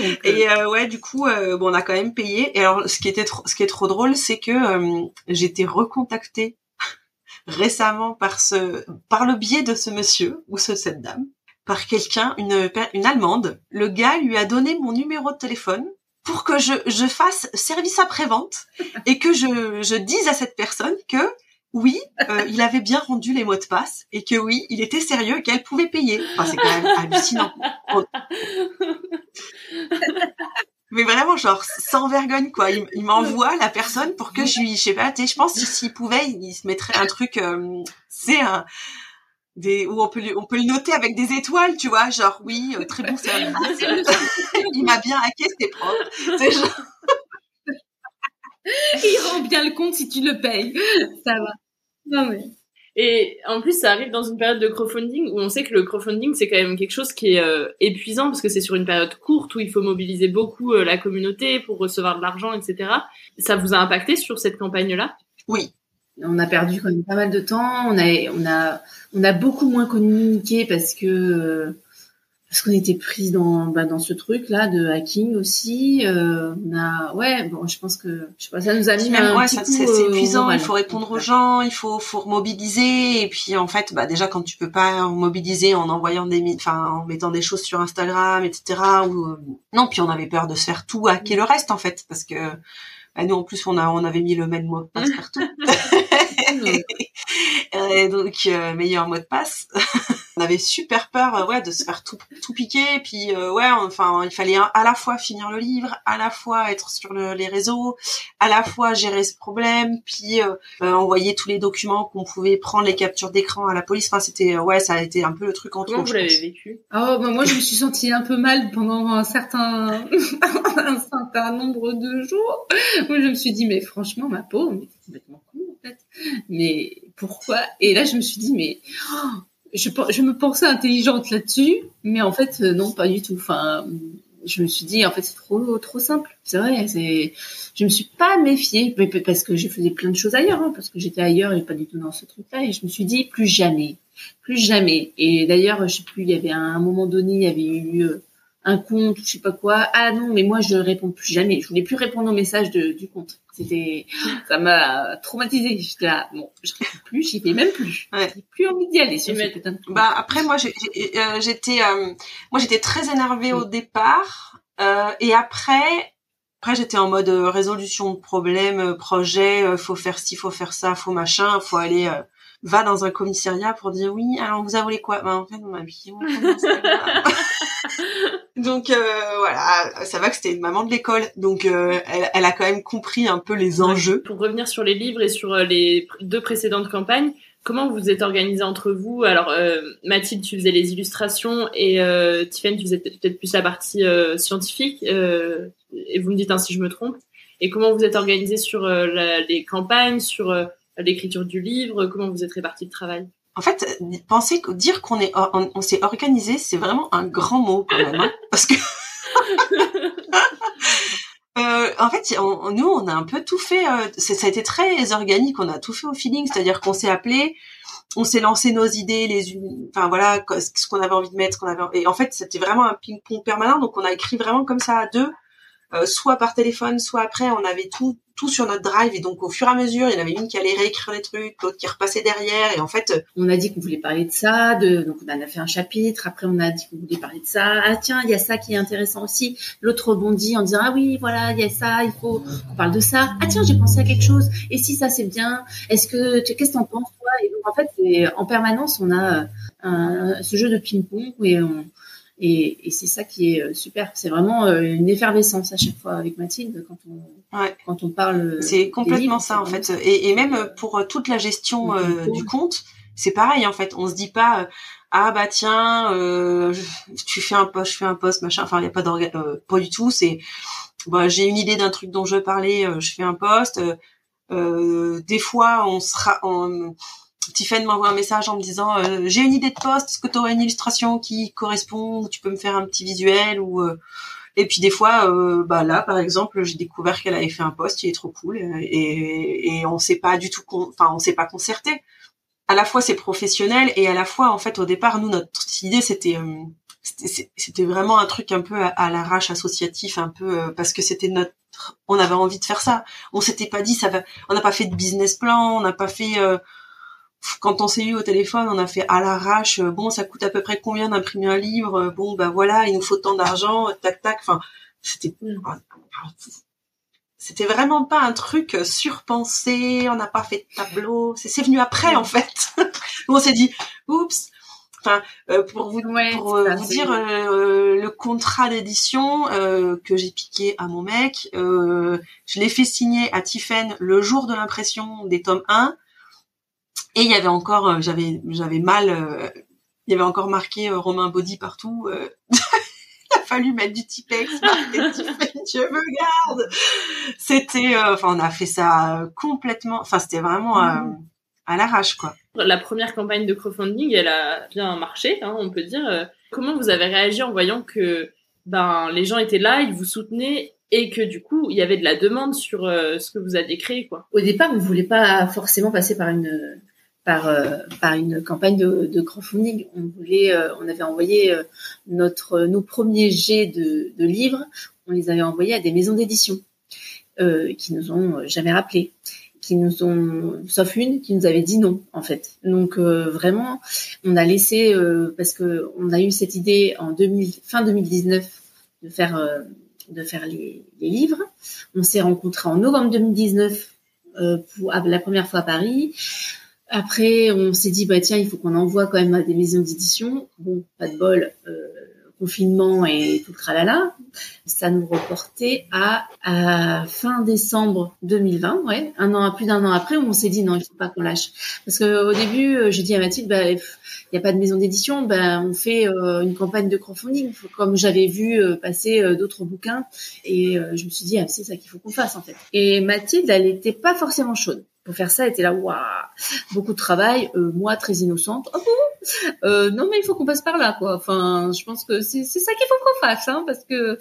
H: euh,
D: Et euh, ouais, du coup, euh, bon, on a quand même payé. Et alors, ce qui était trop, ce qui est trop drôle, c'est que euh, j'ai été recontactée *laughs* récemment par ce, par le biais de ce monsieur ou ce, cette dame, par quelqu'un, une, une allemande. Le gars lui a donné mon numéro de téléphone pour que je, je fasse service après-vente et que je, je dise à cette personne que oui, euh, il avait bien rendu les mots de passe et que oui, il était sérieux et qu'elle pouvait payer. Enfin, c'est quand même hallucinant. *laughs* Mais vraiment genre sans vergogne quoi. Il, il m'envoie la personne pour que je lui je sais pas tu sais je pense que s'il pouvait il se mettrait un truc euh, c'est un des où on peut on peut le noter avec des étoiles tu vois. Genre oui euh, très bon *laughs* service il m'a bien hacké c'était propre. C'est genre
H: il rend bien le compte si tu le payes. *laughs* Ça va. Non mais.
G: Et en plus, ça arrive dans une période de crowdfunding où on sait que le crowdfunding, c'est quand même quelque chose qui est euh, épuisant parce que c'est sur une période courte où il faut mobiliser beaucoup euh, la communauté pour recevoir de l'argent, etc. Ça vous a impacté sur cette campagne-là?
D: Oui
H: On a perdu quand même pas mal de temps. On a, on a, on a beaucoup moins communiqué parce que euh, parce qu'on était pris dans bah, dans ce truc là de hacking aussi. Euh, on a, ouais, bon, je pense que je sais pas, ça nous a mis
D: Même,
H: un
D: ouais,
H: petit
D: c'est
H: euh,
D: épuisant. Il faut répondre aux gens, il faut, faut mobiliser. Et puis en fait, bah déjà quand tu peux pas mobiliser en envoyant des, enfin en mettant des choses sur Instagram, etc. Ou euh, non, puis on avait peur de se faire tout hacker le reste en fait, parce que bah, nous en plus on a on avait mis le même mot de passe partout. *laughs* *laughs* Et donc euh, meilleur mot de passe. *laughs* on avait super peur, euh, ouais, de se faire tout, tout piquer. Puis euh, ouais, enfin, il fallait à la fois finir le livre, à la fois être sur le- les réseaux, à la fois gérer ce problème, puis euh, euh, envoyer tous les documents qu'on pouvait prendre, les captures d'écran à la police. Enfin, c'était euh, ouais, ça a été un peu le truc en
G: Comment
D: trop.
G: vous
D: je
G: l'avez vécu?
H: Oh, bah, moi, je me suis sentie un peu mal pendant un certain, *laughs* un certain nombre de jours. Moi, je me suis dit, mais franchement, ma peau, mais c'est complètement con, en fait. Mais pourquoi? Et là, je me suis dit, mais oh, je, me pensais intelligente là-dessus, mais en fait, euh, non, pas du tout. Enfin, je me suis dit, en fait, c'est trop, trop simple. C'est vrai, c'est, je me suis pas méfiée, mais parce que je faisais plein de choses ailleurs, hein, parce que j'étais ailleurs et pas du tout dans ce truc-là, et je me suis dit, plus jamais, plus jamais. Et d'ailleurs, je sais plus, il y avait un, un moment donné, il y avait eu euh, un compte, je sais pas quoi. Ah non, mais moi, je ne réponds plus jamais. Je voulais plus répondre aux messages de, du compte. C'était, ça m'a traumatisée. J'étais là, bon, je réponds plus, j'y vais même plus.
D: Ouais.
H: J'ai plus envie d'y aller sur ce
G: mais-
H: putain de compte.
D: Bah après moi euh, j'étais euh, moi j'étais très énervée au départ euh, et après après j'étais en mode résolution de problème projet faut faire ci faut faire ça faut machin faut aller va dans un commissariat pour dire oui alors vous avez quoi? Bah, en fait on m'a Instagram. Donc euh, voilà ça va que c'était une maman de l'école donc euh, elle, elle a quand même compris un peu les enjeux
G: Pour revenir sur les livres et sur euh, les deux précédentes campagnes, comment vous êtes organisés entre vous? Alors, euh, Mathilde, tu faisais les illustrations et euh, Tiffany, tu faisais peut-être plus la partie euh, scientifique. Euh, et vous me dites hein, si je me trompe. Et comment vous êtes organisés sur euh, la, les campagnes, sur l'écriture du livre? Comment vous êtes répartis le travail?
D: En fait, penser dire qu'on est on, s'est organisé, c'est vraiment un grand mot quand même, hein, parce que *laughs* Euh, en fait, nous, on a un peu tout fait. euh, ça a été très organique. On a tout fait au feeling, c'est-à-dire qu'on s'est appelé, on s'est lancé nos idées, les, enfin voilà, ce qu'on avait envie de mettre, qu'on avait. Et en fait, c'était vraiment un ping-pong permanent. Donc, on a écrit vraiment comme ça à deux, euh, soit par téléphone, soit après. On avait tout, tout sur notre drive. Et donc, au fur et à mesure, il y en avait une qui allait réécrire les trucs, l'autre qui repassait derrière. Et en fait,
H: On a dit qu'on voulait parler de ça, de, donc on a fait un chapitre. Après, on a dit qu'on voulait parler de ça. Ah tiens, il y a ça qui est intéressant aussi. L'autre rebondit en disant ah oui, voilà, il y a ça, il faut qu'on parle de ça. Ah tiens, j'ai pensé à quelque chose. Et si ça c'est bien, est-ce que qu'est-ce que t'en penses toi? Et donc en fait, en permanence, on a euh, ce jeu de ping-pong et on et, et c'est ça qui est euh, super. C'est vraiment euh, une effervescence à chaque fois avec Mathilde quand on
D: Ouais.
H: quand on parle.
D: C'est
H: des
D: complètement
H: livres,
D: ça en
H: c'est
D: fait. Et, et même pour euh, toute la gestion
H: Mhm.
D: euh, du compte, c'est pareil en fait. On se dit pas euh, ah bah tiens euh, tu fais un post, je fais un post machin. Enfin il y a pas d'orga, euh, pas du tout. C'est bah j'ai une idée d'un truc dont je veux parler, euh, je fais un post. Euh, euh, des fois on sera on Tiffany m'envoie un message en me disant euh, j'ai une idée de post, est-ce que tu aurais une illustration qui correspond tu peux me faire un petit visuel ou euh, et puis des fois euh, bah là par exemple j'ai découvert qu'elle avait fait un post il est trop cool et, et on s'est pas du tout con- enfin on s'est pas concerté. À la fois c'est professionnel et à la fois en fait au départ nous notre idée c'était euh, c'était vraiment un truc un peu à, à l'arrache associatif un peu euh, parce que c'était notre on avait envie de faire ça. On s'était pas dit ça va on n'a pas fait de business plan on n'a pas fait euh, quand on s'est eu au téléphone, on a fait à l'arrache. euh, Bon, ça coûte à peu près combien d'imprimer un livre euh, Bon, bah voilà, il nous faut tant d'argent. Tac, tac. Enfin, c'était, c'était vraiment pas un truc surpensé. On n'a pas fait de tableau. C'est, venu après, en fait. *laughs* on s'est dit, oups. Enfin, euh, pour vous, pour euh, dire, euh, le contrat d'édition que j'ai piqué à mon mec, je l'ai fait signer à Tiffen le jour de l'impression des tomes 1. Et il y avait encore, euh, j'avais, j'avais mal, euh, il y avait encore marqué euh, Romain Body partout. euh. *laughs* il a fallu mettre du Tipex, *laughs* je me garde. C'était, euh, enfin, on a fait ça complètement. Enfin, c'était vraiment euh, à l'arrache, quoi.
G: La première campagne de crowdfunding, elle a bien marché, hein, on peut dire. Comment vous avez réagi en voyant que ben les gens étaient là, ils vous soutenaient et que du coup il y avait de la demande sur euh, ce que vous aviez créé, quoi?
H: Au départ, on voulait pas forcément passer par une par euh, par une campagne de, de crowdfunding. On voulait, euh, on avait envoyé euh, notre nos premiers jets de, de livres, on les avait envoyés à des maisons d'édition euh, qui nous ont jamais rappelé, qui nous ont, sauf une qui nous avait dit non en fait. Donc vraiment, on a laissé parce que on a eu cette idée en 2000, fin 2019 de faire de faire les, livres. On s'est rencontrés en novembre 2019 euh, pour la première fois à Paris. Après, on s'est dit bah tiens, il faut qu'on envoie quand même à des maisons d'édition. Bon, pas de bol, euh, confinement et tout le tralala. Ça nous reportait à, à fin décembre 2020, ouais, un an, plus d'un an après, où on s'est dit non, il faut pas qu'on lâche. Parce que au début, euh, j'ai dit à Mathilde, bah, il n'y a pas de maison d'édition, ben on fait euh, une campagne de crowdfunding, comme j'avais vu euh, passer d'autres bouquins, et je me suis dit ah, c'est ça qu'il faut qu'on fasse en fait. Et Mathilde, elle était pas forcément chaude pour faire ça. Était là, waouh, beaucoup de travail, euh, moi très innocente. Oh, bon euh, non mais il faut qu'on passe par là quoi. Enfin, je pense que c'est ça qu'il faut qu'on fasse, hein, parce que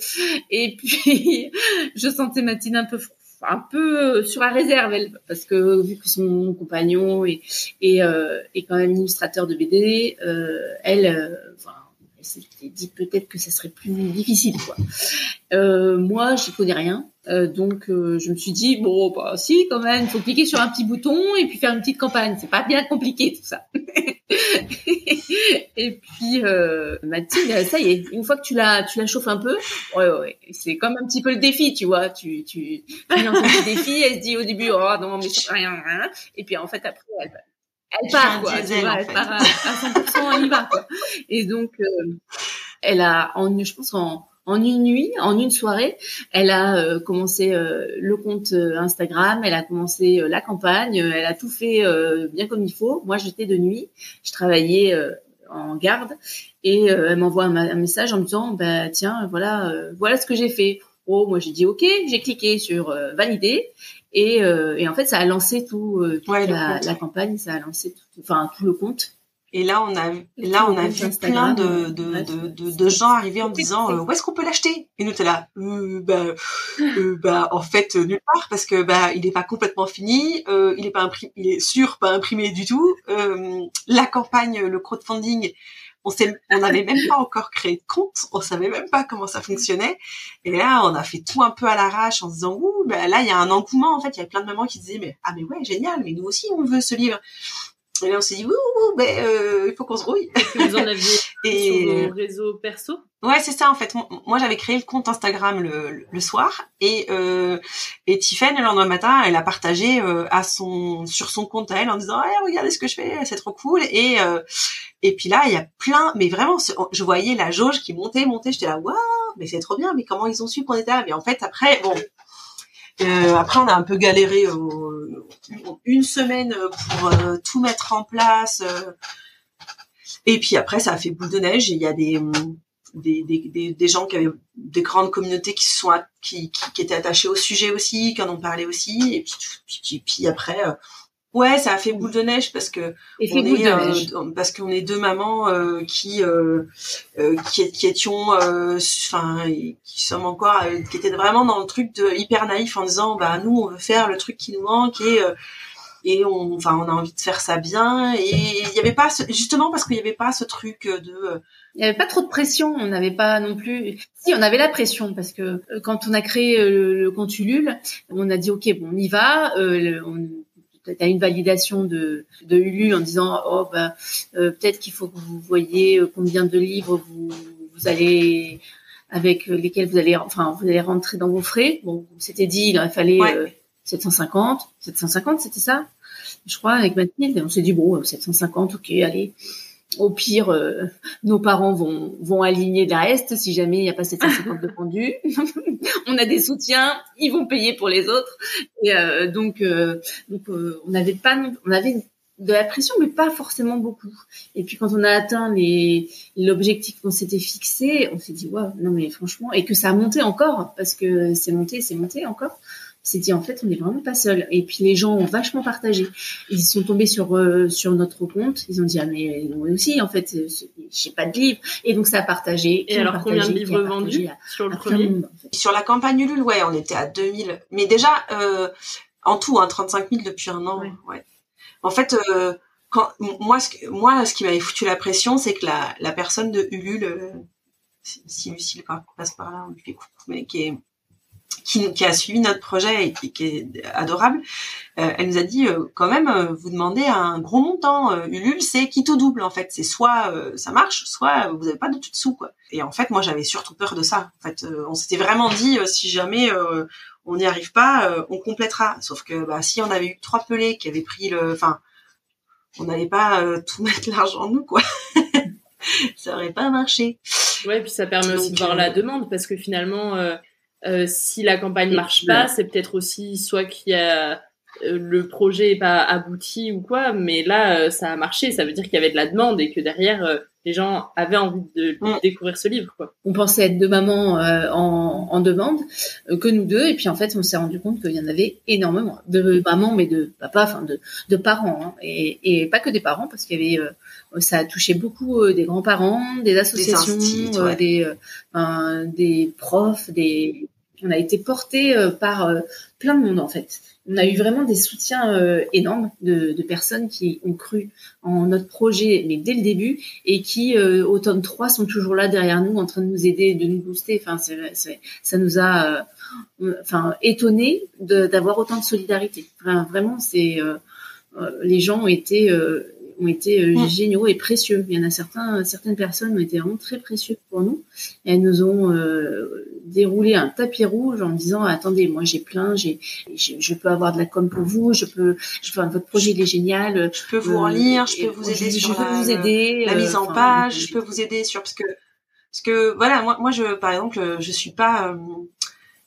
H: et puis *laughs* je sentais Mathilde un peu un peu euh, sur la réserve elle parce que vu que son compagnon est est, euh, est quand même illustrateur de BD euh, elle euh, enfin s'était dit peut-être que ça serait plus difficile quoi. Euh, moi j'y connais rien. Euh, donc euh, je me suis dit bon bah si quand même il faut cliquer sur un petit bouton et puis faire une petite campagne. C'est pas bien compliqué tout ça. *laughs* Et puis euh, Mathilde, ça y est, une fois que tu la tu la chauffes un peu, ouais ouais, c'est comme un petit peu le défi, tu vois, tu tu, tu un petit défi, elle se dit au début oh non mais c'est rien, rien, et puis en fait après elle, elle
D: un
H: part quoi, tu
D: diesel,
H: vois,
D: en
H: elle
D: fait.
H: part à, à 100%, elle y va quoi. Et donc euh, elle a en je pense en en une nuit, en une soirée, elle a euh, commencé euh, le compte Instagram, elle a commencé la campagne, elle a tout fait bien comme il faut. Moi, j'étais de nuit, je travaillais en garde et elle m'envoie un, message en me disant bah tiens voilà voilà ce que j'ai fait. Oh moi j'ai dit ok j'ai cliqué sur valider et, et en fait ça a lancé tout la, la, campagne ça a lancé tout, enfin tout le compte.
D: Et là, on a, là, on a vu plein de, de, de, de, gens arriver en disant euh, où est-ce qu'on peut l'acheter? Et nous, t'es là, euh, bah, euh, bah, en fait, nulle part parce que bah, il est pas complètement fini, euh, il est pas imprimé, il est sûr pas imprimé du tout. Euh, la campagne, le crowdfunding, on n'avait même pas encore créé de compte, on savait même pas comment ça fonctionnait. Et là, on a fait tout un peu à l'arrache en se disant ouh, bah, là, il y a un engouement. En fait, il y avait plein de mamans qui disaient mais ah mais ouais, génial, mais nous aussi, on veut ce livre. Et là, on s'est dit, ouh, ben, euh, il faut qu'on se rouille.
G: Vous en aviez *laughs* et... sur vos réseaux perso?
D: Ouais, c'est ça, en fait. Moi, j'avais créé le compte Instagram le, soir et, euh, et le lendemain matin, elle a partagé euh, à son, sur son compte à elle en disant, hey, regardez ce que je fais, c'est trop cool. Et, euh, et puis là, il y a plein, mais vraiment, je voyais la jauge qui montait, montait. J'étais là, waouh, mais c'est trop bien, mais comment ils ont su qu'on était là? Mais en fait, après, bon, euh, après, on a un peu galéré euh, une semaine pour tout mettre en place. et puis après, ça a fait boule de neige. Il y a des, des, des, des, gens qui avaient des grandes communautés qui sont qui, qui, étaient attachés au sujet aussi, qui en ont parlé aussi. Et puis, puis, puis après, Ouais, ça a fait boule de neige parce que on est euh, parce qu'on est deux mamans euh, qui, euh, qui qui étions enfin qui sommes encore qui étaient vraiment dans le truc de hyper naïf en disant bah nous on veut faire le truc qui nous manque et et on enfin on a envie de faire ça bien et il y avait pas justement parce qu'il y avait pas ce truc de
H: il y avait pas trop de pression, on n'avait pas non plus. Si, on avait la pression parce que quand on a créé le, compte Ulule, on a dit ok, bon, on y va. on, tu as une validation de, de Ulu en disant oh ben peut-être qu'il faut que vous voyez euh, combien de livres vous, vous allez avec lesquels vous allez enfin vous allez rentrer dans vos frais. Bon, c'était dit il aurait fallu 750, 750 c'était ça, je crois avec Mathilde. On s'est dit bon 750 ok allez au pire, euh, nos parents vont, vont aligner le reste si jamais il n'y a pas 750 de pendu. *laughs* on a des soutiens, ils vont payer pour les autres. Et euh, donc, euh, donc on avait pas, on avait de la pression, mais pas forcément beaucoup. Et puis quand on a atteint les l'objectif qu'on s'était fixé, on s'est dit waouh, non mais franchement, et que ça a monté encore parce que c'est monté, c'est monté encore s'est dit en fait on n'est vraiment pas seul. Et puis les gens ont vachement partagé. Ils sont tombés sur euh, sur notre compte. Ils ont dit ah mais moi aussi en fait j'ai pas de livres et donc ça a partagé
G: et alors combien de livres vendus sur le premier
D: sur la campagne Ulule ouais on était à 2000 mais déjà euh, en tout hein, 35 000 depuis un an ouais, en fait euh, quand moi ce moi ce qui m'avait foutu la pression c'est que la la personne de Ulule euh, si Lucille passe par là on lui fait coucou mais qui est qui, qui, a suivi notre projet et qui, est adorable, euh, elle nous a dit euh, quand même euh, vous demandez un gros montant. Ulule c'est qui tout double en fait, c'est soit ça marche, soit vous n'avez pas de tout de sous quoi. Et en fait moi j'avais surtout peur de ça. En fait on s'était vraiment dit si jamais on n'y arrive pas, on complétera. Sauf que bah, si on avait eu trois pelés qui avaient pris le, enfin on n'allait pas tout mettre l'argent nous quoi. *laughs* ça aurait pas marché.
G: Ouais, puis ça permet aussi de voir la demande parce que finalement, euh, si la campagne marche pas, c'est peut-être aussi soit qu'il y a euh, le projet est pas abouti ou quoi, mais là euh, ça a marché, ça veut dire qu'il y avait de la demande et que derrière les gens avaient envie de, mm. découvrir ce livre. Quoi.
H: On pensait être deux mamans en, en, demande, que nous deux, et puis en fait on s'est rendu compte qu'il y en avait énormément de mamans, mais de papa, enfin de, de parents, hein, et, et, pas que des parents, parce qu'il y avait ça a touché beaucoup des grands-parents, des associations, des, des profs, des on a été porté euh, par euh, plein de monde en fait. On a eu vraiment des soutiens euh, énormes de, personnes qui ont cru en notre projet, mais dès le début, et qui, au tome 3, sont toujours là derrière nous, en train de nous aider, de nous booster. Enfin, ça nous a enfin, étonné d'avoir autant de solidarité. vraiment, c'est les gens ont été ont été euh, mm. géniaux et précieux. Il y en a certains, certaines personnes ont été vraiment très précieuses pour nous. Et elles nous ont euh, déroulé un tapis rouge en disant attendez, moi j'ai plein, j'ai, je peux avoir de la com pour vous, je peux, enfin, votre projet il est génial.
D: Je peux vous en lire, je peux vous aider sur la, vous aider, la mise en page, je peux vous aider sur parce que Parce que voilà, moi, moi, je, par exemple, je suis pas, euh,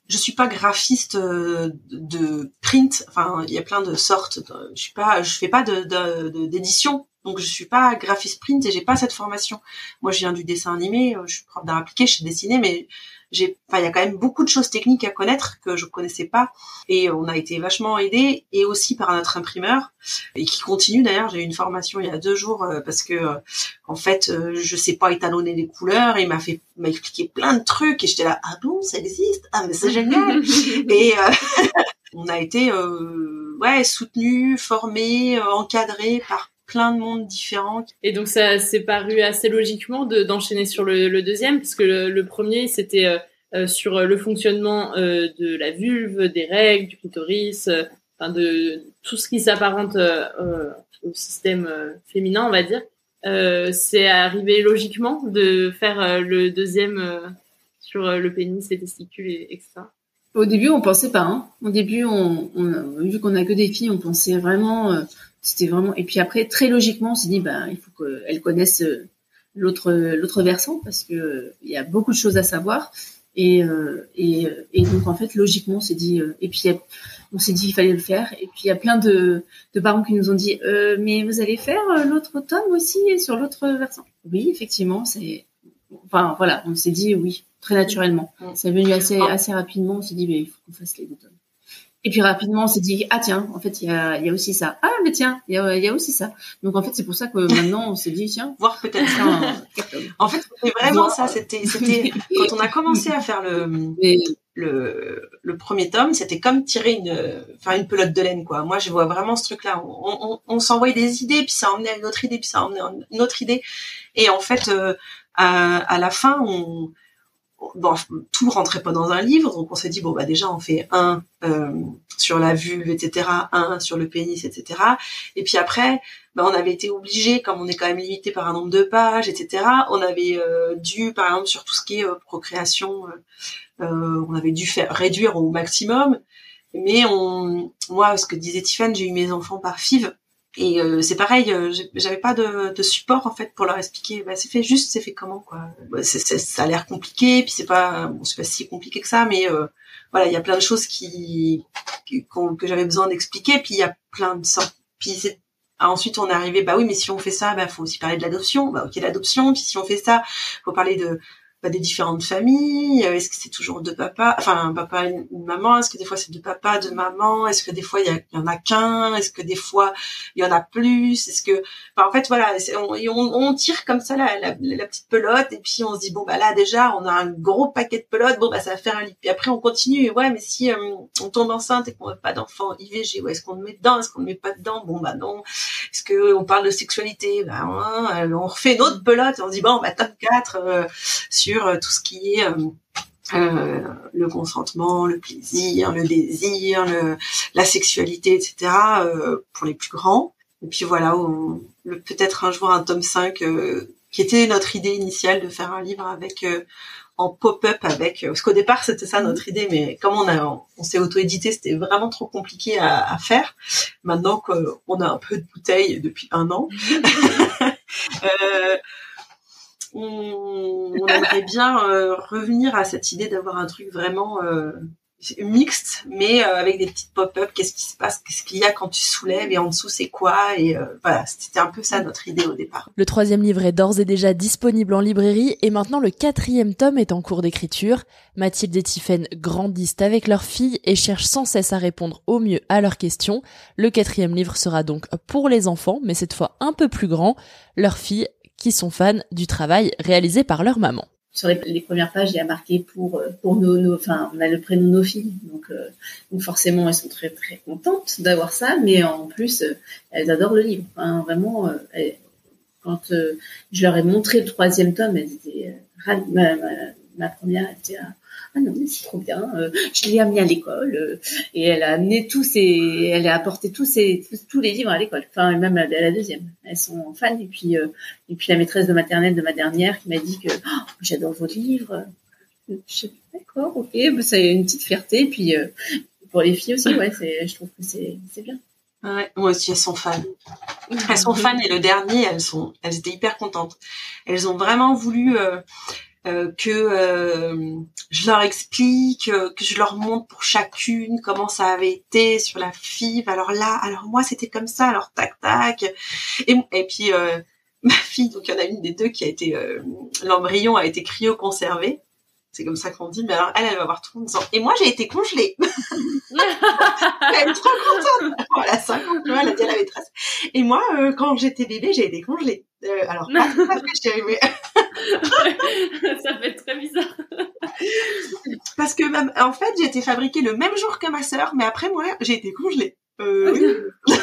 D: je suis pas graphiste euh, de print. Enfin, il y a plein de sortes. Je suis pas, je fais pas de d'édition. Donc je suis pas graphiste print et j'ai pas cette formation. Moi, je viens du dessin animé. Je suis prof d'art appliqué. Je sais dessiner, mais j'ai, enfin, il y a quand même beaucoup de choses techniques à connaître que je connaissais pas, et on a été vachement aidés, et aussi par notre imprimeur, et qui continue d'ailleurs. J'ai eu une formation il y a deux jours euh, parce que, euh, en fait, euh, je sais pas étalonner les couleurs, et il m'a fait, m'a expliqué plein de trucs, et j'étais là, ah bon, ça existe, ah mais c'est génial, *laughs* et *laughs* on a été, ouais, soutenu, formé, encadré par plein de mondes différents.
G: Et donc ça s'est paru assez logiquement de d'enchaîner sur le, deuxième, puisque le, le premier c'était euh, euh, sur le fonctionnement euh, de la vulve, des règles, du clitoris, enfin de tout ce qui s'apparente au système féminin, on va dire. c'est arrivé logiquement de faire le deuxième sur le pénis, les testicules, et, etc.
H: Au début, on pensait pas. Hein. Au début, on, on, vu qu'on a que des filles, on pensait vraiment c'était vraiment. Et puis après, très logiquement, on s'est dit, ben, il faut qu'elles connaissent euh, l'autre l'autre versant parce que euh, il y a beaucoup de choses à savoir. Et, euh, et, et donc en fait, logiquement, on s'est dit. et puis on s'est dit qu'il fallait le faire. Et puis il y a plein de, de parents qui nous ont dit, mais vous allez faire l'autre tome aussi sur l'autre versant. Oui, effectivement, c'est. Enfin voilà, on s'est dit oui, très naturellement. C'est venu assez assez rapidement. On s'est dit, mais il faut qu'on fasse les deux tomes. Et puis rapidement, on s'est dit ah tiens, en fait il y a, y a aussi ça. Ah mais tiens, il y a, y a aussi ça. Donc en fait c'est pour ça que maintenant on s'est dit tiens,
D: voir peut-être *laughs* en fait c'était vraiment ça. C'était c'était quand on a commencé à faire le le, le premier tome, c'était comme tirer une enfin une pelote de laine quoi. Moi je vois vraiment ce truc là. On, on, on s'envoyait des idées puis ça emmenait à une autre idée puis ça emmenait à une autre idée. Et en fait euh, à, à la fin on bon, tout rentrait pas dans un livre, donc on s'est dit bon bah déjà on fait un euh, sur la vulve, etc., un sur le pénis, etc. Et puis après, bah, on avait été obligé, comme on est quand même limité par un nombre de pages, etc. On avait euh, dû, par exemple, sur tout ce qui est euh, procréation, on avait dû faire réduire au maximum. Mais on, moi, ce que disait Tiffany, j'ai eu mes enfants par FIV. Et euh, c'est pareil, euh, j'avais pas de, de, support en fait pour leur expliquer. Bah, c'est fait juste, c'est fait comment quoi. Bah, ça a l'air compliqué, puis c'est pas, bon, c'est pas si compliqué que ça, mais euh, voilà, il y a plein de choses qui, que j'avais besoin d'expliquer, puis il y a plein de sortes. Puis c'est ensuite on est arrivé, bah oui, mais si on fait ça, bah faut aussi parler de l'adoption. Bah ok, l'adoption. Puis si on fait ça, faut parler de pas des différentes familles Est-ce que c'est toujours deux papas Enfin, un papa et une maman Est-ce que des fois c'est deux papas, deux mamans Est-ce que des fois il y, en a qu'un Est-ce que des fois il y en a plus Est-ce que, enfin, en fait, voilà, on, tire comme ça la, la, petite pelote et puis on se dit bon bah là déjà on a un gros paquet de pelotes. Bon bah ça va faire un lit. Puis après on continue. ouais, mais si euh, on tombe enceinte et qu'on veut pas d'enfant IVG, ouais, est-ce qu'on le met dedans Est-ce qu'on le met pas dedans? Bon bah non. Est-ce que on parle de sexualité? Bah, on refait une autre pelote. On se dit bon bah top 4 euh, euh, tout ce qui est euh, euh, le consentement, le plaisir, le désir, la sexualité, etc. pour les plus grands. Et puis voilà, peut-être un jour un tome 5 qui était notre idée initiale de faire un livre avec en pop-up avec parce qu'au départ c'était ça notre idée mais comme on s'est auto-édité c'était vraiment trop compliqué à, à faire maintenant qu'on a un peu de bouteille depuis un an *laughs* euh, on, aimerait bien euh, revenir à cette idée d'avoir un truc vraiment euh, mixte, mais euh, avec des petites pop-up. Qu'est-ce qui se passe? Qu'est-ce qu'il y a quand tu soulèves? Et en dessous, c'est quoi? Et voilà, c'était un peu ça notre idée au départ.
A: Le troisième livre est d'ores et déjà disponible en librairie, et maintenant le quatrième tome est en cours d'écriture. Mathilde et Tiphaine grandissent avec leur fille et cherchent sans cesse à répondre au mieux à leurs questions. Le quatrième livre sera donc pour les enfants, mais cette fois un peu plus grand. Leur fille qui sont fans du travail réalisé par leur maman.
H: Sur les, premières pages, il y a marqué pour euh, pour nos, enfin, on a le prénom nos filles, donc, euh, donc forcément elles sont très très contentes d'avoir ça, mais en plus euh, elles adorent le livre. Vraiment, quand je leur ai montré le troisième tome, elles étaient ma, première était ah non mais c'est trop bien euh, je l'ai amené à l'école euh, et elle a amené tous ses elle a apporté tous ses tous, les livres à l'école enfin même à, la deuxième elles sont fans et puis euh, et puis la maîtresse de maternelle de ma dernière qui m'a dit que oh, j'adore vos livres je sais d'accord ok c'est une petite fierté et puis pour les filles aussi ouais je trouve que c'est c'est bien
D: Ouais, moi aussi, elles sont fans. Elles sont fans et le dernier, elles sont, elles étaient hyper contentes. Elles ont vraiment voulu que euh, je leur explique, euh, que je leur montre pour chacune comment ça avait été sur la FIV. Alors là, alors moi c'était comme ça, alors tac tac. Et, et puis euh, *laughs* ma fille, donc il y en a une des deux qui a été euh, l'embryon a été cryoconservé. C'est comme ça qu'on dit, mais alors elle, elle va voir tout le monde et moi j'ai été congelée. *laughs* elle est trop contente. Voilà, 5 ans, elle a dit à la maîtresse. Et moi, euh, quand j'étais bébé, j'ai été congelée. Euh, alors, pas tout à fait, *laughs*
G: ça fait très bizarre.
D: parce que, même- en fait, j'ai été fabriquée le même jour que ma sœur, mais après, moi, j'ai été congelée. Euh. *laughs*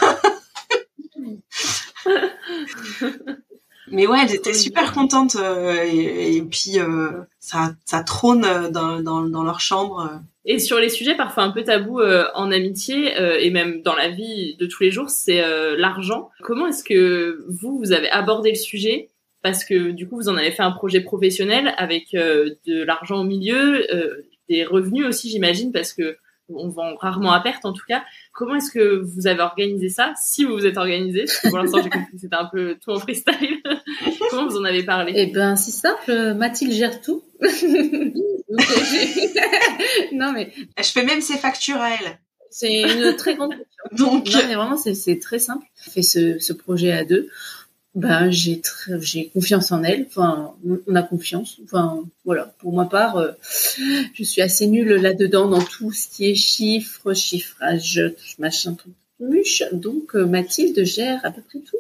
D: Mais ouais, étaient super contentes euh, et, et puis euh, ça, ça trône euh, dans, dans, dans leur chambre.
G: Et sur les sujets parfois un peu tabous en amitié et même dans la vie de tous les jours, c'est l'argent. Comment est-ce que vous, vous avez abordé le sujet? Parce que du coup, vous en avez fait un projet professionnel avec euh, de l'argent au milieu, euh, des revenus aussi, j'imagine, parce que on vend rarement à perte en tout cas. Comment est-ce que vous avez organisé ça Si vous vous êtes organisé, parce que pour l'instant j'ai compris que c'était un peu tout en freestyle. *laughs* Comment vous en avez parlé?
H: Eh ben, c'est simple. Mathilde gère tout. *laughs* Non, mais
D: Je fais même ses factures à elle.
H: c'est une très grande *laughs*
D: Donc,
H: Non, mais vraiment, c'est- c'est très simple. On fait ce, ce projet à deux. Ben, j'ai très- j'ai confiance en elle. Enfin, on- a confiance. Enfin, voilà. Pour ma part, euh, je suis assez nulle là-dedans dans tout ce qui est chiffres, chiffrage, machin, truc, muche. Donc, euh, Mathilde gère à peu près tout.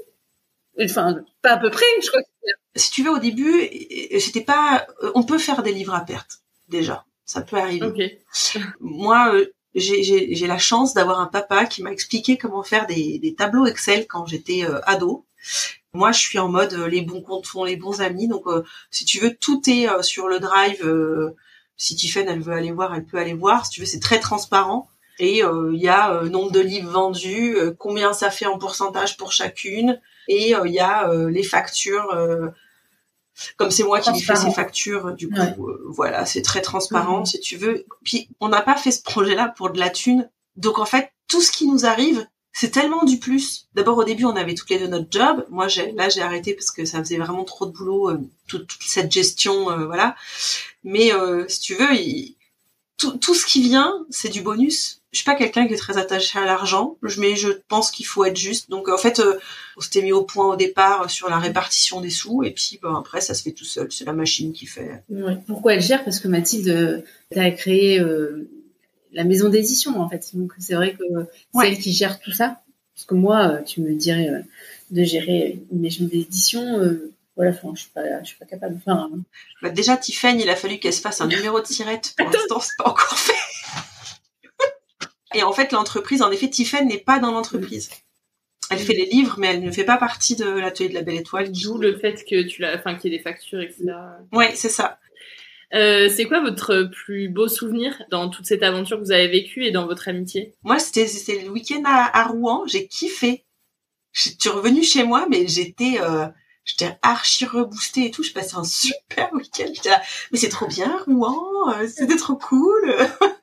H: Enfin, pas à peu près, je crois que c'est-
D: si tu veux, au début, j'étais pas. euh, On peut faire des livres à perte déjà, ça peut arriver. *laughs* Moi, euh, j'ai- j'ai j'ai la chance d'avoir un papa qui m'a expliqué comment faire des, des tableaux Excel quand j'étais ado. Moi, je suis en mode euh, les bons comptes font les bons amis. Donc, euh, si tu veux, tout est euh, sur le drive. si Tiffen, elle veut aller voir, elle peut aller voir. Si tu veux, c'est très transparent. Et il y a nombre de livres vendus, combien ça fait en pourcentage pour chacune. Et il y a les factures. comme c'est moi qui lui fais ces factures, du coup,
H: Ouais.
D: euh, voilà, c'est très transparent, si tu veux. Puis, on n'a pas fait ce projet-là pour de la thune. Donc, en fait, tout ce qui nous arrive, c'est tellement du plus. D'abord, au début, on avait toutes les deux notre job. Moi, j'ai, là, j'ai arrêté parce que ça faisait vraiment trop de boulot, euh, toute, cette gestion, euh, voilà. Mais, euh, si tu veux, tout, tout ce qui vient, c'est du bonus. Je suis pas quelqu'un qui est très attaché à l'argent, mais je pense qu'il faut être juste. Donc, en fait, on s'était mis au point au départ sur la répartition des sous, et puis, ben, après, ça se fait tout seul. C'est la machine qui fait.
H: Pourquoi elle gère? Parce que Mathilde euh, a créé la maison d'édition, en fait. Donc, c'est vrai que c'est
D: Ouais.
H: elle qui gère tout ça. Parce que moi, euh, tu me dirais euh, de gérer une maison d'édition, euh, voilà, enfin, je suis pas, je suis pas capable. Enfin,
D: Bah, déjà, Tiffen, il a fallu qu'elle se fasse un numéro de sirette. Pour l'instant, c'est pas encore fait. Et en fait, l'entreprise, en effet, Tiffen n'est pas dans l'entreprise. Elle fait les livres, mais elle ne fait pas partie de l'atelier de la Belle Étoile.
G: D'où le fait que tu l'as, enfin qu'il y ait des factures, etc.
D: Ouais, c'est ça.
G: Euh, c'est quoi votre plus beau souvenir dans toute cette aventure que vous avez vécue et dans votre amitié?
D: Moi, c'était le week-end à, à Rouen. J'ai kiffé. Je suis revenue chez moi, mais j'étais euh, j'étais archi reboostée et tout. Je passais un super week-end. Là, mais c'est trop bien, Rouen. euh, C'était trop cool. *laughs*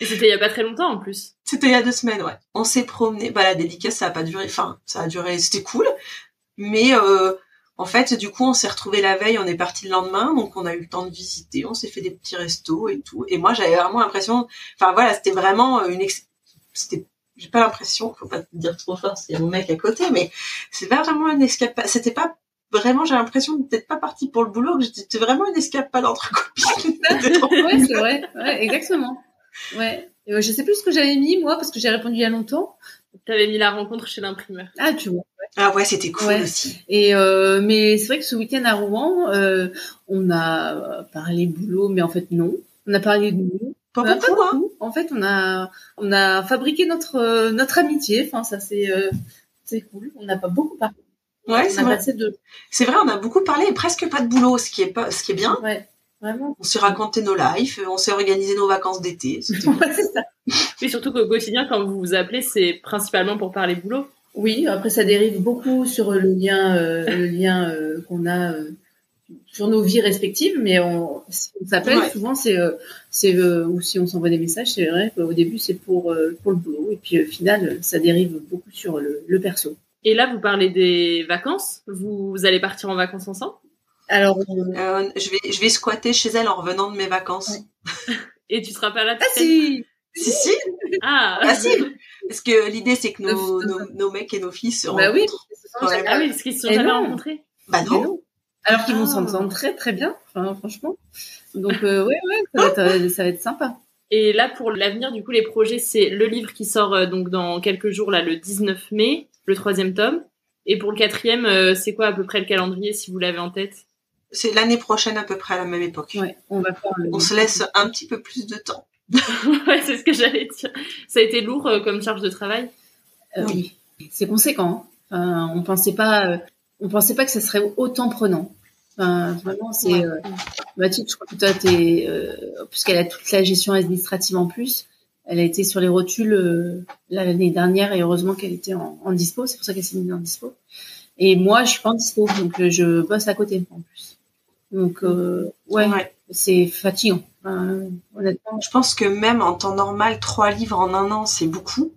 G: Et c'était il y a pas très longtemps en plus.
D: C'était il y a deux semaines, ouais. On s'est promené. Bah la dédicace, ça a pas duré. Enfin, ça a duré. C'était cool, mais euh, en fait, du coup, on s'est retrouvés la veille. On est parti le lendemain, donc on a eu le temps de visiter. On s'est fait des petits restos et tout. Et moi, j'avais vraiment l'impression. Enfin voilà, c'était vraiment une. Ex... C'était. J'ai pas l'impression. Faut pas te dire trop fort. C'est mon mec à côté, mais c'est vraiment une escapade. C'était pas vraiment. J'ai l'impression d'être pas partie pour le boulot. Que c'était vraiment une escapade entre copines. *laughs*
H: Ouais, c'est vrai. Ouais, exactement. Ouais. Euh, je sais plus ce que j'avais mis, moi, parce que j'ai répondu il y a longtemps.
G: T'avais mis la rencontre chez l'imprimeur.
H: Ah, tu vois.
D: Ah ouais, c'était cool
H: Ouais.
D: aussi.
H: Et euh, mais c'est vrai que ce week-end à Rouen, euh, on a parlé boulot, mais en fait non. On a parlé de nous.
D: Pas beaucoup, hein.
H: En fait, on a on a fabriqué notre euh, notre amitié. Enfin, ça c'est euh, c'est cool. On n'a pas beaucoup parlé.
D: Ouais, c'est vrai. C'est vrai, on a beaucoup parlé et presque pas de boulot, ce qui est pas, ce qui est bien.
H: ouais vraiment.
D: On s'est raconté nos lives, on s'est organisé nos vacances d'été. *laughs*
H: Ouais.
G: Oui, surtout qu'au quotidien, quand vous vous appelez, c'est principalement pour parler boulot.
H: Oui, après ça dérive beaucoup sur le lien, euh, le lien euh, qu'on a euh, sur nos vies respectives, mais on, si on s'appelle
D: Ouais.
H: souvent, c'est, euh, c'est euh, ou si on s'envoie des messages, c'est vrai qu'au début c'est pour euh, pour le boulot, et puis au final ça dérive beaucoup sur le, le perso.
G: Et là, vous parlez des vacances. Vous, vous allez partir en vacances ensemble?
H: Alors,
D: euh, je vais je vais squatter chez elle en revenant de mes vacances. *laughs*
G: Et tu seras pas là
H: Ah si
D: Si si. *laughs*
G: Ah.
D: Ah si. Parce que l'idée c'est que nos, nos, nos mecs et nos filles se
H: Bah oui.
D: Ouais.
G: Ah oui, parce qu'ils se sont
H: Et
G: jamais
H: non.
G: rencontrés.
D: Bah non.
H: non. Alors qu'ils vont
G: Ah.
H: s'entendre très très bien, enfin, franchement. Donc euh, ouais ouais, ça va, être, euh, ça va être sympa.
G: Et là, pour l'avenir, du coup, les projets, c'est le livre qui sort euh, donc dans quelques jours, là, le 19 mai, le troisième tome. Et pour le quatrième, euh, c'est quoi à peu près le calendrier, si vous l'avez en tête?
D: C'est l'année prochaine à peu près à la même époque.
H: Ouais, on va faire. le-
D: On se laisse un petit peu plus de temps. *laughs*
G: Ouais, c'est ce que j'allais dire. Ça a été lourd euh, comme charge de travail.
H: Euh, oui, c'est conséquent. hein. On pensait pas, euh, on pensait pas que ça serait autant prenant. Vraiment, c'est
D: Ouais.
H: Mathilde, je crois que toi, t'es, puisqu'elle a toute la gestion administrative en plus, elle a été sur les rotules l'année dernière et heureusement qu'elle était en, en dispo. C'est pour ça qu'elle s'est mise en dispo. Et moi, je suis pas en dispo, donc je bosse à côté en plus. Donc euh, ouais,
D: Ouais.
H: c'est fatigant. Honnêtement,
D: Je pense que même en temps normal, trois livres en un an, c'est beaucoup.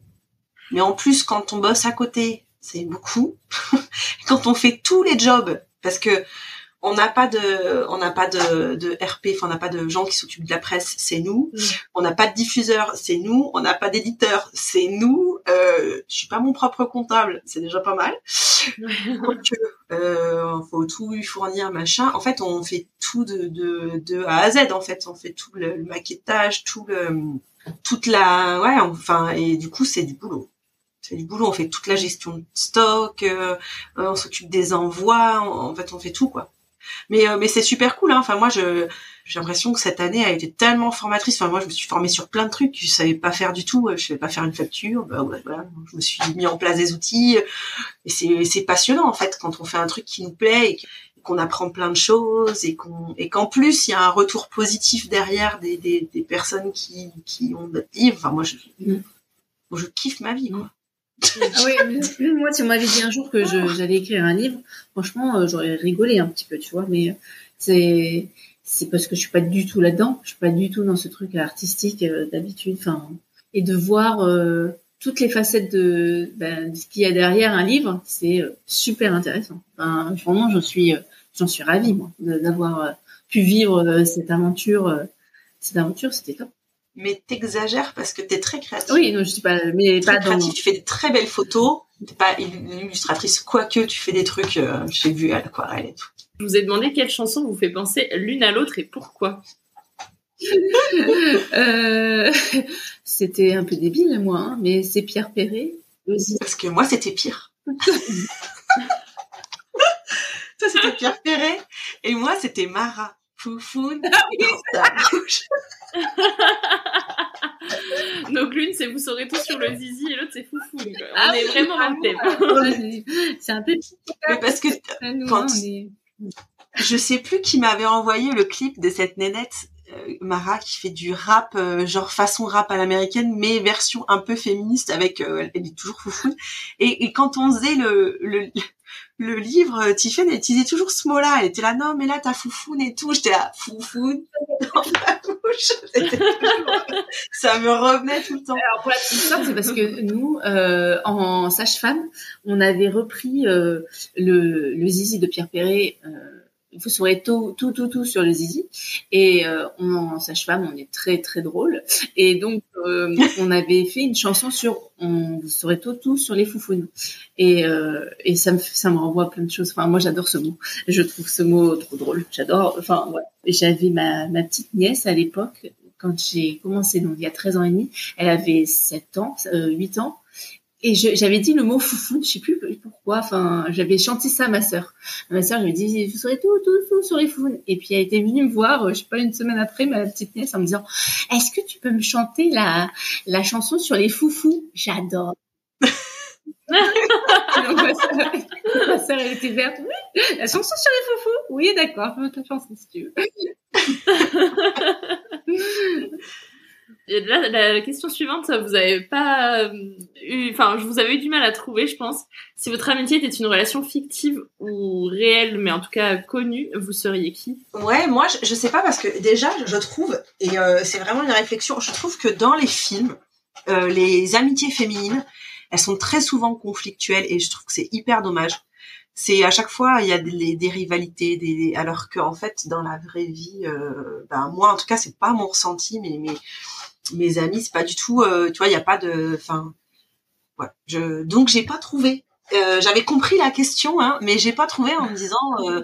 D: Mais en plus, quand on bosse à côté, c'est beaucoup. *laughs* quand on fait tous les jobs, parce que on n'a pas de, on n'a pas de, de RP, enfin on n'a pas de gens qui s'occupent de la presse, c'est nous.
G: Mm.
D: On n'a pas de diffuseur, c'est nous. On n'a pas d'éditeur, c'est nous. Euh, je suis pas mon propre comptable, c'est déjà pas mal. Quoique, euh, faut tout lui fournir, machin. En fait, on fait tout de, de, de A à Z. En fait, on fait tout le, le maquettage, tout le, toute la, ouais, enfin, et du coup, c'est du boulot. C'est du boulot. On fait toute la gestion de stock, euh, euh, on s'occupe des envois. En fait, on fait tout, quoi. Mais, euh, mais c'est super cool. Hein. Enfin, moi, je, j'ai l'impression que cette année a été tellement formatrice. Enfin, moi, je me suis formée sur plein de trucs que je savais pas faire du tout. Je savais pas faire une facture. Bah, ouais, voilà. Je me suis mis en place des outils. Et c'est, c'est passionnant, en fait, quand on fait un truc qui nous plaît et qu'on apprend plein de choses et qu'on, et qu'en plus, il y a un retour positif derrière des, des, des personnes qui, qui ont notre livre. Enfin, moi, je,
H: Mm.
D: je kiffe ma vie, quoi.
H: Ah oui, mais moi, si on m'avait dit un jour que j'allais écrire un livre, franchement, euh, j'aurais rigolé un petit peu, tu vois. Mais euh, c'est c'est parce que je suis pas du tout là-dedans. Je suis pas du tout dans ce truc artistique euh, d'habitude. Enfin, et de voir toutes les facettes de, ben, ce qu'il y a derrière un livre, c'est super intéressant. Enfin, vraiment, j'en suis j'en suis ravie moi d'avoir pu vivre cette aventure. cette aventure, c'était top.
D: Mais t'exagères parce que t'es très créative.
H: Oui, non, je suis pas, mais
D: très
H: pas dans.
D: créative. Tu fais des très belles photos. T'es pas une illustratrice, quoique tu fais des trucs, euh, j'ai vu à l'aquarelle et tout.
G: Je vous ai demandé quelle chanson vous fait penser l'une à l'autre et pourquoi. *laughs*
H: Euh, c'était un peu débile, moi, hein, mais c'est Pierre Perret.
D: Parce que moi, c'était pire. *laughs* Toi, c'était Pierre Perret. Et moi, c'était Mara. Foufoune dans ta bouche.
G: Donc l'une c'est vous saurez tout sur le zizi et l'autre c'est foufou. quoi. On
H: Ah
G: est
H: oui,
G: vraiment dans le thème. *laughs*
H: C'est un peu
D: Mais parce que
H: nous,
D: quand-
H: hein, on est-
D: je sais plus qui m'avait envoyé le clip de cette nénette euh, Mara qui fait du rap euh, genre façon rap à l'américaine mais version un peu féministe avec euh, elle est toujours foufoune et, et quand on faisait le le, le livre euh, Tiffen elle utilisait toujours ce mot là elle était là non mais là t'as foufoune et tout. J'étais là foufoune dans la bouche. *laughs* Toujours- ça me revenait tout le temps.
H: Alors pour la petite histoire, c'est parce que nous, euh, en sage-femme, on avait repris euh, le, le zizi de Pierre Perret. Euh, vous saurez tout, tout, tout, tout sur le zizi. Et euh, on, en sage-femme, on est très, très drôle. Et donc, euh, on avait fait une chanson sur on vous saurez tout, tout sur les foufounes. Et, euh, et ça me, ça me renvoie à plein de choses. Enfin, moi, j'adore ce mot. Je trouve ce mot trop drôle. J'adore. Enfin, J'avais ma, ma petite nièce à l'époque quand j'ai commencé, donc il y a 13 ans et demi, elle avait 7 ans, euh, 8 ans, et j'avais dit le mot foufou, je sais plus pourquoi, enfin, j'avais chanté ça à ma sœur. À ma sœur, je lui ai dit, vous saurez tout, tout, tout sur les foufounes. Et puis elle était venue me voir, euh, je sais pas, une semaine après, ma petite nièce, en me disant, est-ce que tu peux me chanter la, la chanson sur les foufous? J'adore. *laughs* Donc, ma sœur, elle était verte. Oui, la chanson sur les foufous. Oui, d'accord, fais ta chanson si tu veux. *laughs*
G: La question suivante, vous avez pas euh, eu, enfin, je vous avais eu du mal à trouver, je pense. Si votre amitié était une relation fictive ou réelle, mais en tout cas connue, vous seriez qui?
D: Ouais, moi, je, je sais pas parce que déjà, je trouve, et euh, c'est vraiment une réflexion, je trouve que dans les films, euh, les amitiés féminines, elles sont très souvent conflictuelles et je trouve que c'est hyper dommage. c'est à chaque fois il y a des, rivalités, des, alors qu'en fait dans la vraie vie, euh, ben moi en tout cas c'est pas mon ressenti, mais mes amis c'est pas du tout, euh, tu vois il y a pas de, enfin voilà, je donc j'ai pas trouvé. Euh, j'avais compris la question, hein, mais j'ai pas trouvé en me disant euh,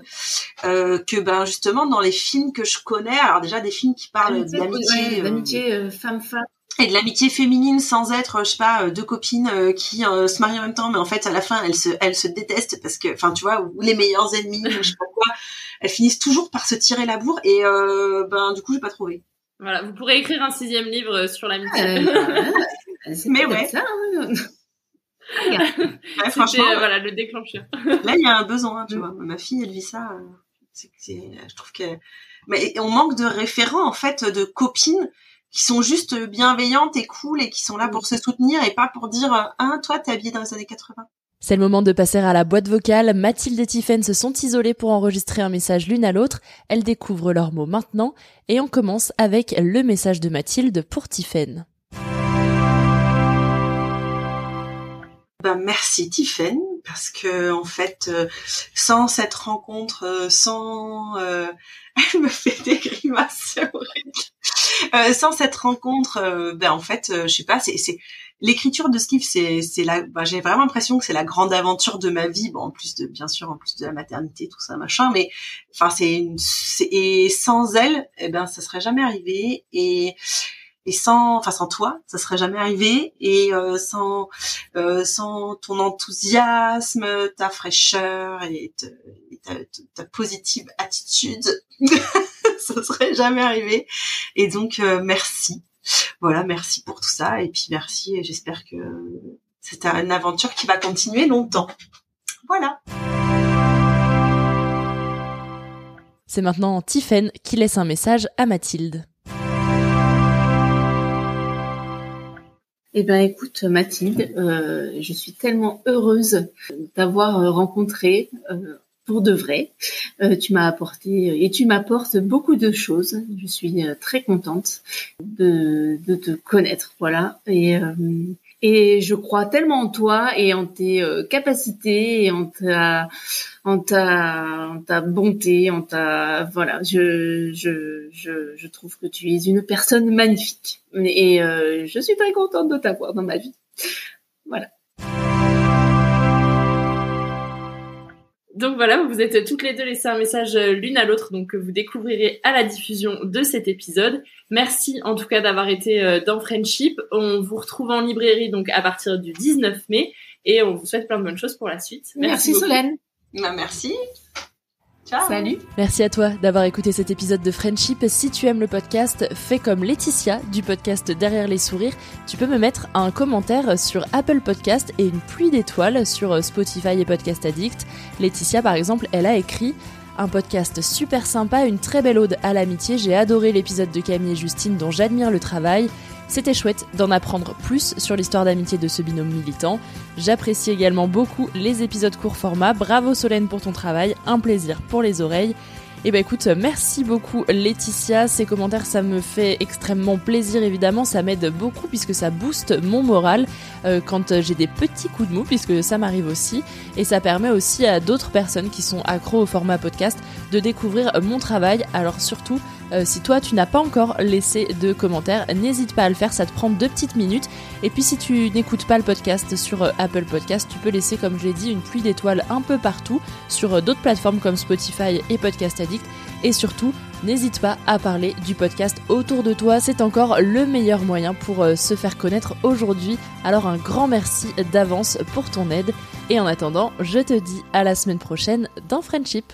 D: euh, que ben justement dans les films que je connais, alors déjà des films qui parlent d'amitié,
H: ouais, d'amitié femme-femme
D: et de l'amitié féminine sans être je sais pas deux copines qui euh, se marient en même temps mais en fait à la fin elles se elles se détestent parce que enfin tu vois ou les meilleurs ennemis je sais pas quoi. Elles finissent toujours par se tirer la bourre et euh, ben du coup j'ai pas trouvé
G: Voilà, vous pourrez écrire un sixième livre sur l'amitié. *laughs*
D: mais ouais.
H: ça, hein. *laughs*
D: Ouais, franchement.
G: euh, voilà le déclencheur.
D: là il y a un besoin tu vois. Ma fille elle vit ça euh, je trouve que mais on manque de référents en fait de copines qui sont juste bienveillantes et cool et qui sont là pour se soutenir et pas pour dire ah toi t'es habillée dans les années 80
A: C'est le moment de passer à la boîte vocale. Mathilde et Tiffaine se sont isolées pour enregistrer un message l'une à l'autre. Elles découvrent leurs mots maintenant et on commence avec le message de Mathilde pour Tiffaine.
D: Ben, merci Tiffaine parce que en fait euh, sans cette rencontre euh, sans euh, *laughs* elle me fait des grimaces Euh, sans cette rencontre ben en fait euh, je sais pas c'est c'est l'écriture de livre c'est c'est la ben, j'ai vraiment l'impression que c'est la grande aventure de ma vie. Bon en plus de bien sûr en plus de la maternité tout ça machin mais enfin c'est une et sans elle eh ben ça serait jamais arrivé. Et et sans enfin sans toi ça serait jamais arrivé. Et euh, sans euh, sans ton enthousiasme ta fraîcheur et, ta positive attitude *laughs* ça serait jamais arrivé. Et donc euh, merci. Voilà merci pour tout ça. Et puis merci. Et j'espère que c'est une aventure qui va continuer longtemps. Voilà.
A: C'est maintenant Tiffaine qui laisse un message à Mathilde.
H: Eh ben, écoute, Mathilde, euh, je suis tellement heureuse d'avoir euh, rencontré euh, pour de vrai. Euh, tu m'as apporté et tu m'apportes beaucoup de choses. Je suis très contente de, de te connaître, voilà. Et et je crois tellement en toi et en tes euh, capacités et en ta en ta en ta bonté, en ta voilà. Je je je je trouve que tu es une personne magnifique et euh, je suis très contente de t'avoir dans ma vie. Voilà.
G: Donc voilà, vous êtes toutes les deux laissées un message euh, l'une à l'autre, donc que vous découvrirez à la diffusion de cet épisode. Merci en tout cas d'avoir été euh, dans Friendship. On vous retrouve en librairie donc à partir du 19 mai et on vous souhaite plein de bonnes choses pour la suite.
H: Merci,
G: beaucoup.
H: Solène.
D: bah, merci ciao
H: Salut.
A: Merci à toi d'avoir écouté cet épisode de Friendship. Si tu aimes le podcast, fais comme Laetitia du podcast Derrière les sourires. Tu peux me mettre un commentaire sur Apple Podcast et une pluie d'étoiles sur Spotify et Podcast Addict. Laetitia, par exemple, elle a écrit un podcast super sympa, une très belle ode à l'amitié. J'ai adoré l'épisode de Camille et Justine dont j'admire le travail. C'était chouette d'en apprendre plus sur l'histoire d'amitié de ce binôme militant. J'apprécie également beaucoup les épisodes court format. Bravo Solène pour ton travail, un plaisir pour les oreilles. Et bah écoute, merci beaucoup Laetitia, ces commentaires ça me fait extrêmement plaisir évidemment, ça m'aide beaucoup puisque ça booste mon moral euh, quand j'ai des petits coups de mou puisque ça m'arrive aussi. Et ça permet aussi à d'autres personnes qui sont accros au format podcast de découvrir mon travail. Alors surtout euh, si toi tu n'as pas encore laissé de commentaires, n'hésite pas à le faire, ça te prend deux petites minutes. Et puis si tu n'écoutes pas le podcast sur euh, Apple Podcast, tu peux laisser, comme je l'ai dit, une pluie d'étoiles un peu partout sur euh, d'autres plateformes comme Spotify et Podcast Addict. Et surtout, n'hésite pas à parler du podcast autour de toi, c'est encore le meilleur moyen pour se faire connaître aujourd'hui. Alors un grand merci d'avance pour ton aide. Et en attendant, je te dis à la semaine prochaine dans Friendship.